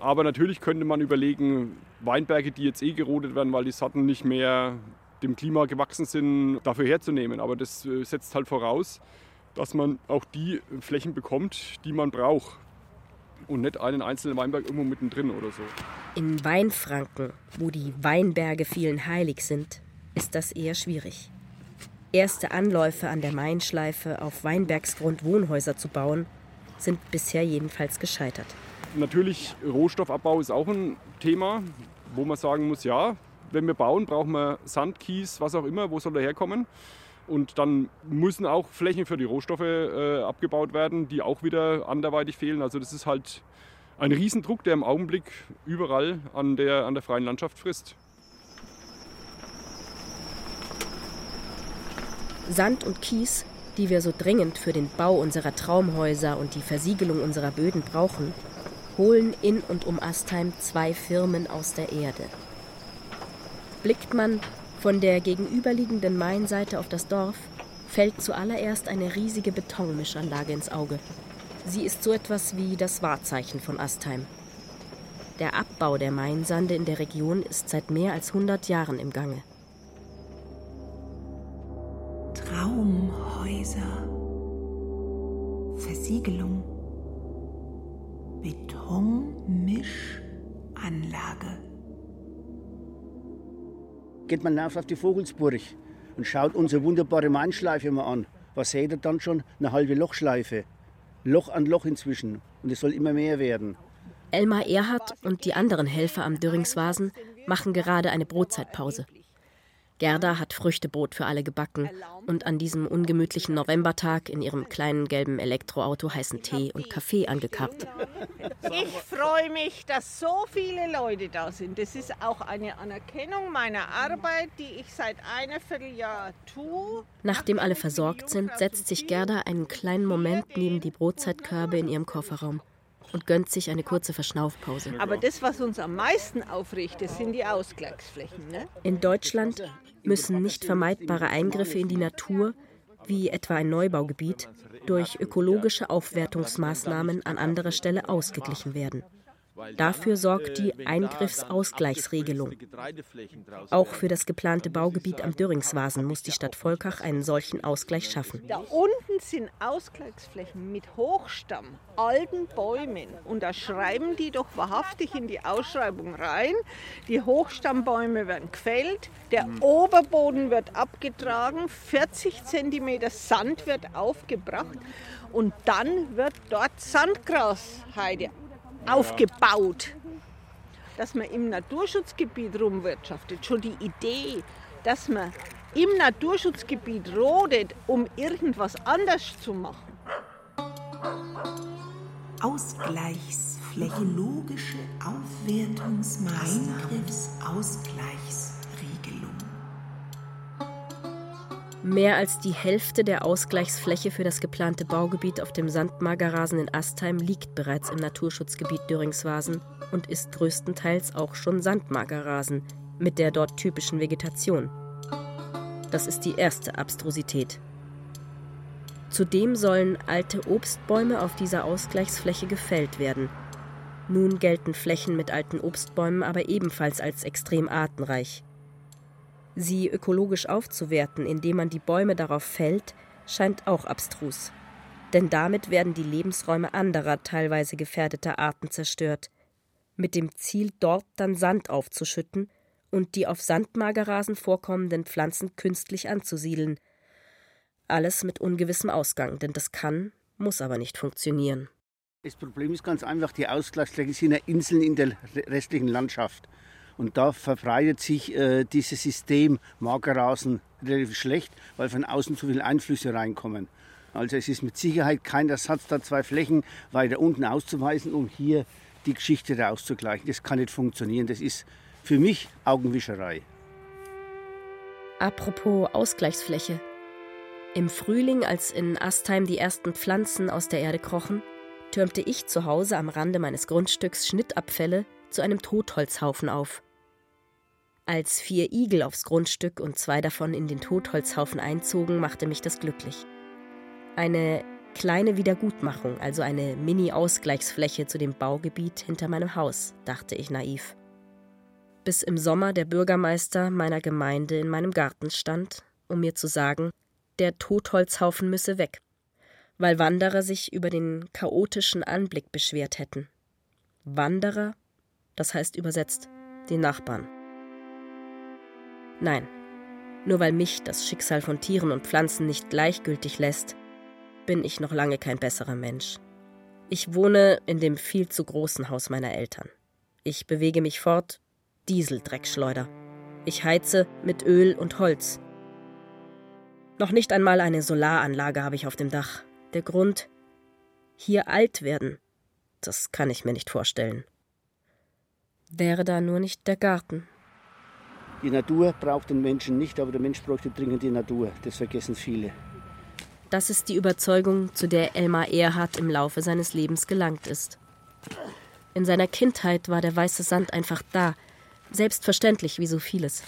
S9: Aber natürlich könnte man überlegen, Weinberge, die jetzt eh gerodet werden, weil die Sorten nicht mehr dem Klima gewachsen sind, dafür herzunehmen. Aber das äh, setzt halt voraus, dass man auch die Flächen bekommt, die man braucht. Und nicht einen einzelnen Weinberg irgendwo mittendrin oder so.
S6: In Weinfranken, wo die Weinberge vielen heilig sind, ist das eher schwierig. Erste Anläufe an der Mainschleife auf Weinbergsgrund Wohnhäuser zu bauen, sind bisher jedenfalls gescheitert.
S9: Natürlich, Rohstoffabbau ist auch ein Thema, wo man sagen muss, ja, wenn wir bauen, brauchen wir Sand, Kies, was auch immer, wo soll er herkommen? Und dann müssen auch Flächen für die Rohstoffe äh, abgebaut werden, die auch wieder anderweitig fehlen. Also das ist halt ein Riesendruck, der im Augenblick überall an der, an der freien Landschaft frisst.
S6: Sand und Kies, die wir so dringend für den Bau unserer Traumhäuser und die Versiegelung unserer Böden brauchen, holen in und um Astheim zwei Firmen aus der Erde. Blickt man von der gegenüberliegenden Mainseite auf das Dorf, fällt zuallererst eine riesige Betonmischanlage ins Auge. Sie ist so etwas wie das Wahrzeichen von Astheim. Der Abbau der Mainsande in der Region ist seit mehr als 100 Jahren im Gange.
S4: Traumhäuser, Versiegelung, Betonmischanlage
S5: geht man auf die Vogelsburg und schaut unsere wunderbare Mainschleife mal an. Was seht ihr dann schon? Eine halbe Lochschleife. Loch an Loch inzwischen. Und es soll immer mehr werden.
S6: Elmar Erhardt und die anderen Helfer am Döringswasen machen gerade eine Brotzeitpause. Gerda hat Früchtebrot für alle gebacken und an diesem ungemütlichen Novembertag in ihrem kleinen gelben Elektroauto heißen Tee und Kaffee angekarrt.
S13: Ich freue mich, dass so viele Leute da sind. Das ist auch eine Anerkennung meiner Arbeit, die ich seit einem Vierteljahr tue.
S6: Nachdem alle versorgt sind, setzt sich Gerda einen kleinen Moment neben die Brotzeitkörbe in ihrem Kofferraum und gönnt sich eine kurze Verschnaufpause.
S13: Aber das, was uns am meisten aufregt, das sind die Ausgleichsflächen. Ne?
S6: In Deutschland müssen nicht vermeidbare Eingriffe in die Natur, wie etwa ein Neubaugebiet, durch ökologische Aufwertungsmaßnahmen an anderer Stelle ausgeglichen werden. Dafür sorgt die Eingriffsausgleichsregelung. Auch für das geplante Baugebiet am Döringswasen muss die Stadt Volkach einen solchen Ausgleich schaffen.
S13: Da unten sind Ausgleichsflächen mit Hochstamm, alten Bäumen. Und da schreiben die doch wahrhaftig in die Ausschreibung rein. Die Hochstammbäume werden gefällt, der mhm. Oberboden wird abgetragen, 40 cm Sand wird aufgebracht und dann wird dort Sandgrasheide ja. aufgebaut. Dass man im Naturschutzgebiet rumwirtschaftet, schon die Idee, dass man im Naturschutzgebiet rodet, um irgendwas anders zu machen.
S4: Ausgleichsfläche, logische Aufwertungsmaßnahmen, Eingriffsausgleichsregelung.
S6: Mehr als die Hälfte der Ausgleichsfläche für das geplante Baugebiet auf dem Sandmagerrasen in Astheim liegt bereits im Naturschutzgebiet Döringswasen und ist größtenteils auch schon Sandmagerrasen mit der dort typischen Vegetation. Das ist die erste Abstrusität. Zudem sollen alte Obstbäume auf dieser Ausgleichsfläche gefällt werden. Nun gelten Flächen mit alten Obstbäumen aber ebenfalls als extrem artenreich. Sie ökologisch aufzuwerten, indem man die Bäume darauf fällt, scheint auch abstrus. Denn damit werden die Lebensräume anderer, teilweise gefährdeter Arten zerstört, mit dem Ziel, dort dann Sand aufzuschütten und die auf Sandmagerrasen vorkommenden Pflanzen künstlich anzusiedeln. Alles mit ungewissem Ausgang, denn das kann, muss aber nicht funktionieren.
S5: Das Problem ist ganz einfach, die Ausgleichsflächen sind ja Inseln in der restlichen Landschaft. Und da verbreitet sich äh, dieses System Magerrasen relativ schlecht, weil von außen zu viele Einflüsse reinkommen. Also es ist mit Sicherheit kein Ersatz, da zwei Flächen weiter unten auszuweisen, um hier die Geschichte auszugleichen. Das kann nicht funktionieren. Das ist für mich Augenwischerei.
S6: Apropos Ausgleichsfläche. Im Frühling, als in Astheim die ersten Pflanzen aus der Erde krochen, türmte ich zu Hause am Rande meines Grundstücks Schnittabfälle zu einem Totholzhaufen auf. Als vier Igel aufs Grundstück und zwei davon in den Totholzhaufen einzogen, machte mich das glücklich. Eine kleine Wiedergutmachung, also eine Mini-Ausgleichsfläche zu dem Baugebiet hinter meinem Haus, dachte ich naiv bis im Sommer der Bürgermeister meiner Gemeinde in meinem Garten stand, um mir zu sagen, der Totholzhaufen müsse weg, weil Wanderer sich über den chaotischen Anblick beschwert hätten. Wanderer, das heißt übersetzt die Nachbarn. Nein, nur weil mich das Schicksal von Tieren und Pflanzen nicht gleichgültig lässt, bin ich noch lange kein besserer Mensch. Ich wohne in dem viel zu großen Haus meiner Eltern. Ich bewege mich fort, Dieseldreckschleuder. Ich heize mit Öl und Holz. Noch nicht einmal eine Solaranlage habe ich auf dem Dach. Der Grund? Hier alt werden. Das kann ich mir nicht vorstellen. Wäre da nur nicht der Garten.
S5: Die Natur braucht den Menschen nicht, aber der Mensch bräuchte dringend die Natur. Das vergessen viele.
S6: Das ist die Überzeugung, zu der Elmar Erhard im Laufe seines Lebens gelangt ist. In seiner Kindheit war der weiße Sand einfach da, Selbstverständlich wie so vieles.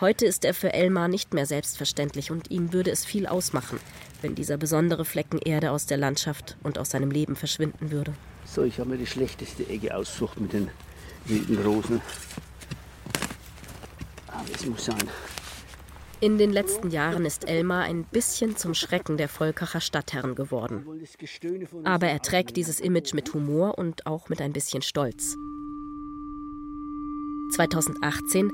S6: Heute ist er für Elmar nicht mehr selbstverständlich und ihm würde es viel ausmachen, wenn dieser besondere Flecken Erde aus der Landschaft und aus seinem Leben verschwinden würde.
S5: So, ich habe mir die schlechteste Ecke ausgesucht mit den wilden Rosen. Es muss sein.
S6: In den letzten Jahren ist Elmar ein bisschen zum Schrecken der Volkacher Stadtherren geworden. Aber er trägt dieses Image mit Humor und auch mit ein bisschen Stolz. 2018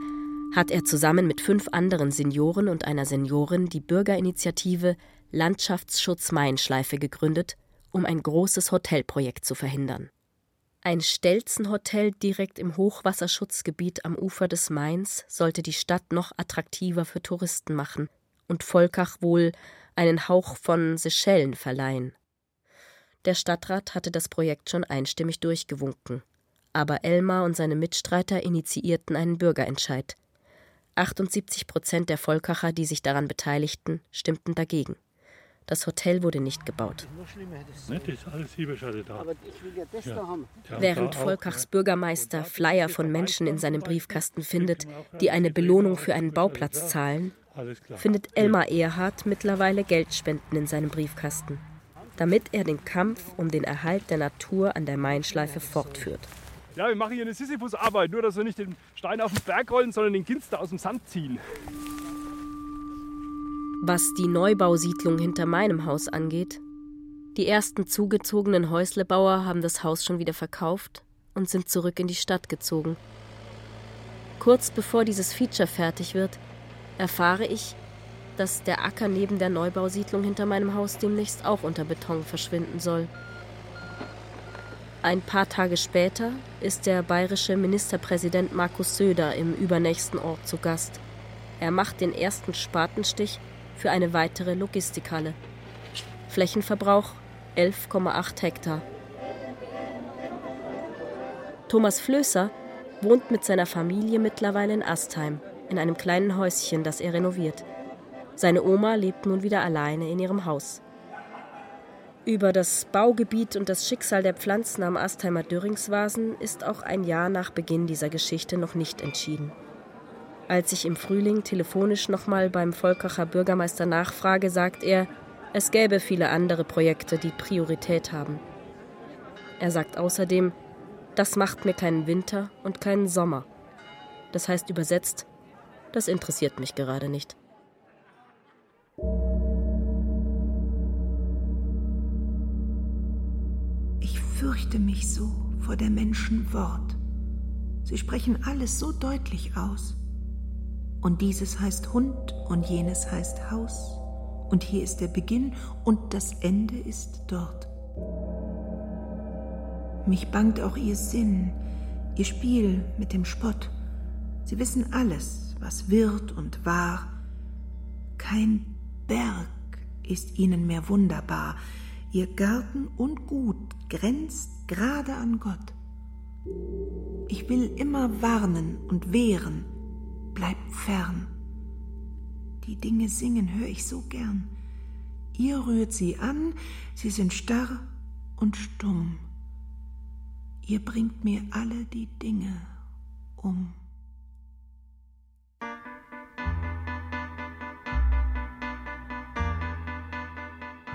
S6: hat er zusammen mit fünf anderen Senioren und einer Seniorin die Bürgerinitiative Landschaftsschutz Mainschleife gegründet, um ein großes Hotelprojekt zu verhindern. Ein Stelzenhotel direkt im Hochwasserschutzgebiet am Ufer des Mains sollte die Stadt noch attraktiver für Touristen machen und Volkach wohl einen Hauch von Seychellen verleihen. Der Stadtrat hatte das Projekt schon einstimmig durchgewunken. Aber Elmar und seine Mitstreiter initiierten einen Bürgerentscheid. 78 Prozent der Volkacher, die sich daran beteiligten, stimmten dagegen. Das Hotel wurde nicht gebaut. Während Volkachs Bürgermeister Flyer von Menschen in seinem Briefkasten findet, die eine Belohnung für einen Bauplatz zahlen, findet Elmar Erhard mittlerweile Geldspenden in seinem Briefkasten, damit er den Kampf um den Erhalt der Natur an der Mainschleife fortführt.
S9: Ja, wir machen hier eine Sisyphus-Arbeit, nur dass wir nicht den Stein auf den Berg rollen, sondern den Ginster aus dem Sand ziehen.
S6: Was die Neubausiedlung hinter meinem Haus angeht, die ersten zugezogenen Häuslebauer haben das Haus schon wieder verkauft und sind zurück in die Stadt gezogen. Kurz bevor dieses Feature fertig wird, erfahre ich, dass der Acker neben der Neubausiedlung hinter meinem Haus demnächst auch unter Beton verschwinden soll. Ein paar Tage später ist der bayerische Ministerpräsident Markus Söder im übernächsten Ort zu Gast. Er macht den ersten Spatenstich für eine weitere Logistikhalle. Flächenverbrauch 11,8 Hektar. Thomas Flößer wohnt mit seiner Familie mittlerweile in Astheim, in einem kleinen Häuschen, das er renoviert. Seine Oma lebt nun wieder alleine in ihrem Haus. Über das Baugebiet und das Schicksal der Pflanzen am Astheimer Döringsvasen ist auch ein Jahr nach Beginn dieser Geschichte noch nicht entschieden. Als ich im Frühling telefonisch nochmal beim Volkacher Bürgermeister nachfrage, sagt er, es gäbe viele andere Projekte, die Priorität haben. Er sagt außerdem, das macht mir keinen Winter und keinen Sommer. Das heißt übersetzt, das interessiert mich gerade nicht.
S4: Ich fürchte mich so vor der Menschen Wort. Sie sprechen alles so deutlich aus. Und dieses heißt Hund und jenes heißt Haus. Und hier ist der Beginn und das Ende ist dort. Mich bangt auch ihr Sinn, ihr Spiel mit dem Spott. Sie wissen alles, was wird und war. Kein Berg ist ihnen mehr wunderbar. Ihr Garten und Gut grenzt gerade an Gott. Ich will immer warnen und wehren, bleibt fern. Die Dinge singen höre ich so gern. Ihr rührt sie an, sie sind starr und stumm. Ihr bringt mir alle die Dinge um.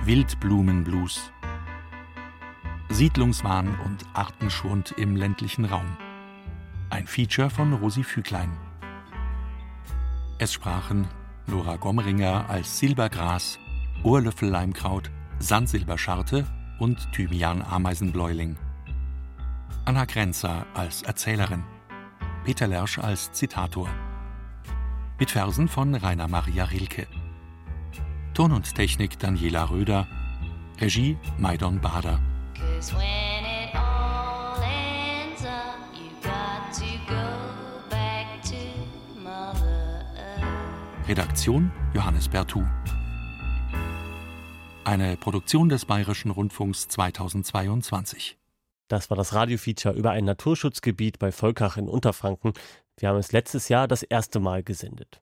S10: Wildblumenblues. Siedlungswahn und Artenschwund im ländlichen Raum. Ein Feature von Rosi Füglein. Es sprachen Nora Gomringer als Silbergras, Ohrlöffelleimkraut, Sandsilberscharte und Thymian-Ameisenbläuling. Anna Grenzer als Erzählerin, Peter Lersch als Zitator. Mit Versen von Rainer Maria Rilke. Ton und Technik Daniela Röder, Regie Maidon Bader. Redaktion Johannes Bertou. Eine Produktion des Bayerischen Rundfunks 2022.
S3: Das war das Radiofeature über ein Naturschutzgebiet bei Volkach in Unterfranken. Wir haben es letztes Jahr das erste Mal gesendet.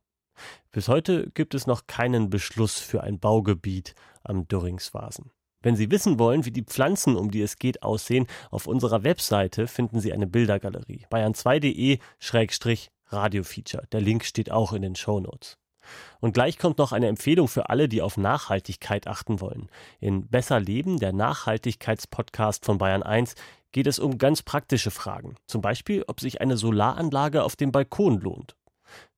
S3: Bis heute gibt es noch keinen Beschluss für ein Baugebiet am Dürringsvasen. Wenn Sie wissen wollen, wie die Pflanzen, um die es geht, aussehen, auf unserer Webseite finden Sie eine Bildergalerie. bayern2.de-radiofeature. Der Link steht auch in den Show Notes. Und gleich kommt noch eine Empfehlung für alle, die auf Nachhaltigkeit achten wollen. In Besser Leben, der Nachhaltigkeitspodcast von Bayern 1, geht es um ganz praktische Fragen. Zum Beispiel, ob sich eine Solaranlage auf dem Balkon lohnt.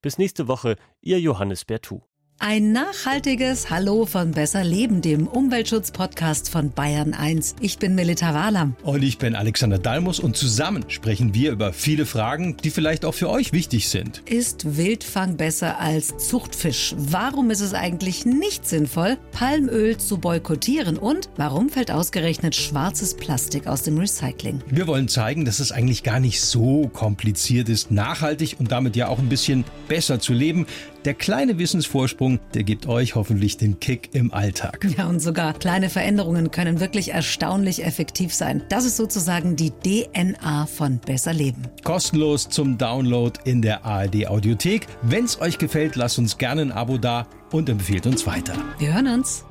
S3: Bis nächste Woche, Ihr Johannes Bertou.
S18: Ein nachhaltiges Hallo von Besser Leben, dem Umweltschutz-Podcast von Bayern 1. Ich bin Melita Wahlam.
S19: Und ich bin Alexander Dalmus und zusammen sprechen wir über viele Fragen, die vielleicht auch für euch wichtig sind.
S18: Ist Wildfang besser als Zuchtfisch? Warum ist es eigentlich nicht sinnvoll, Palmöl zu boykottieren? Und warum fällt ausgerechnet schwarzes Plastik aus dem Recycling?
S19: Wir wollen zeigen, dass es eigentlich gar nicht so kompliziert ist, nachhaltig und damit ja auch ein bisschen besser zu leben. Der kleine Wissensvorsprung, der gibt euch hoffentlich den Kick im Alltag.
S18: Ja, und sogar kleine Veränderungen können wirklich erstaunlich effektiv sein. Das ist sozusagen die DNA von Besser Leben.
S19: Kostenlos zum Download in der ARD Audiothek. Wenn es euch gefällt, lasst uns gerne ein Abo da und empfehlt uns weiter.
S18: Wir hören uns.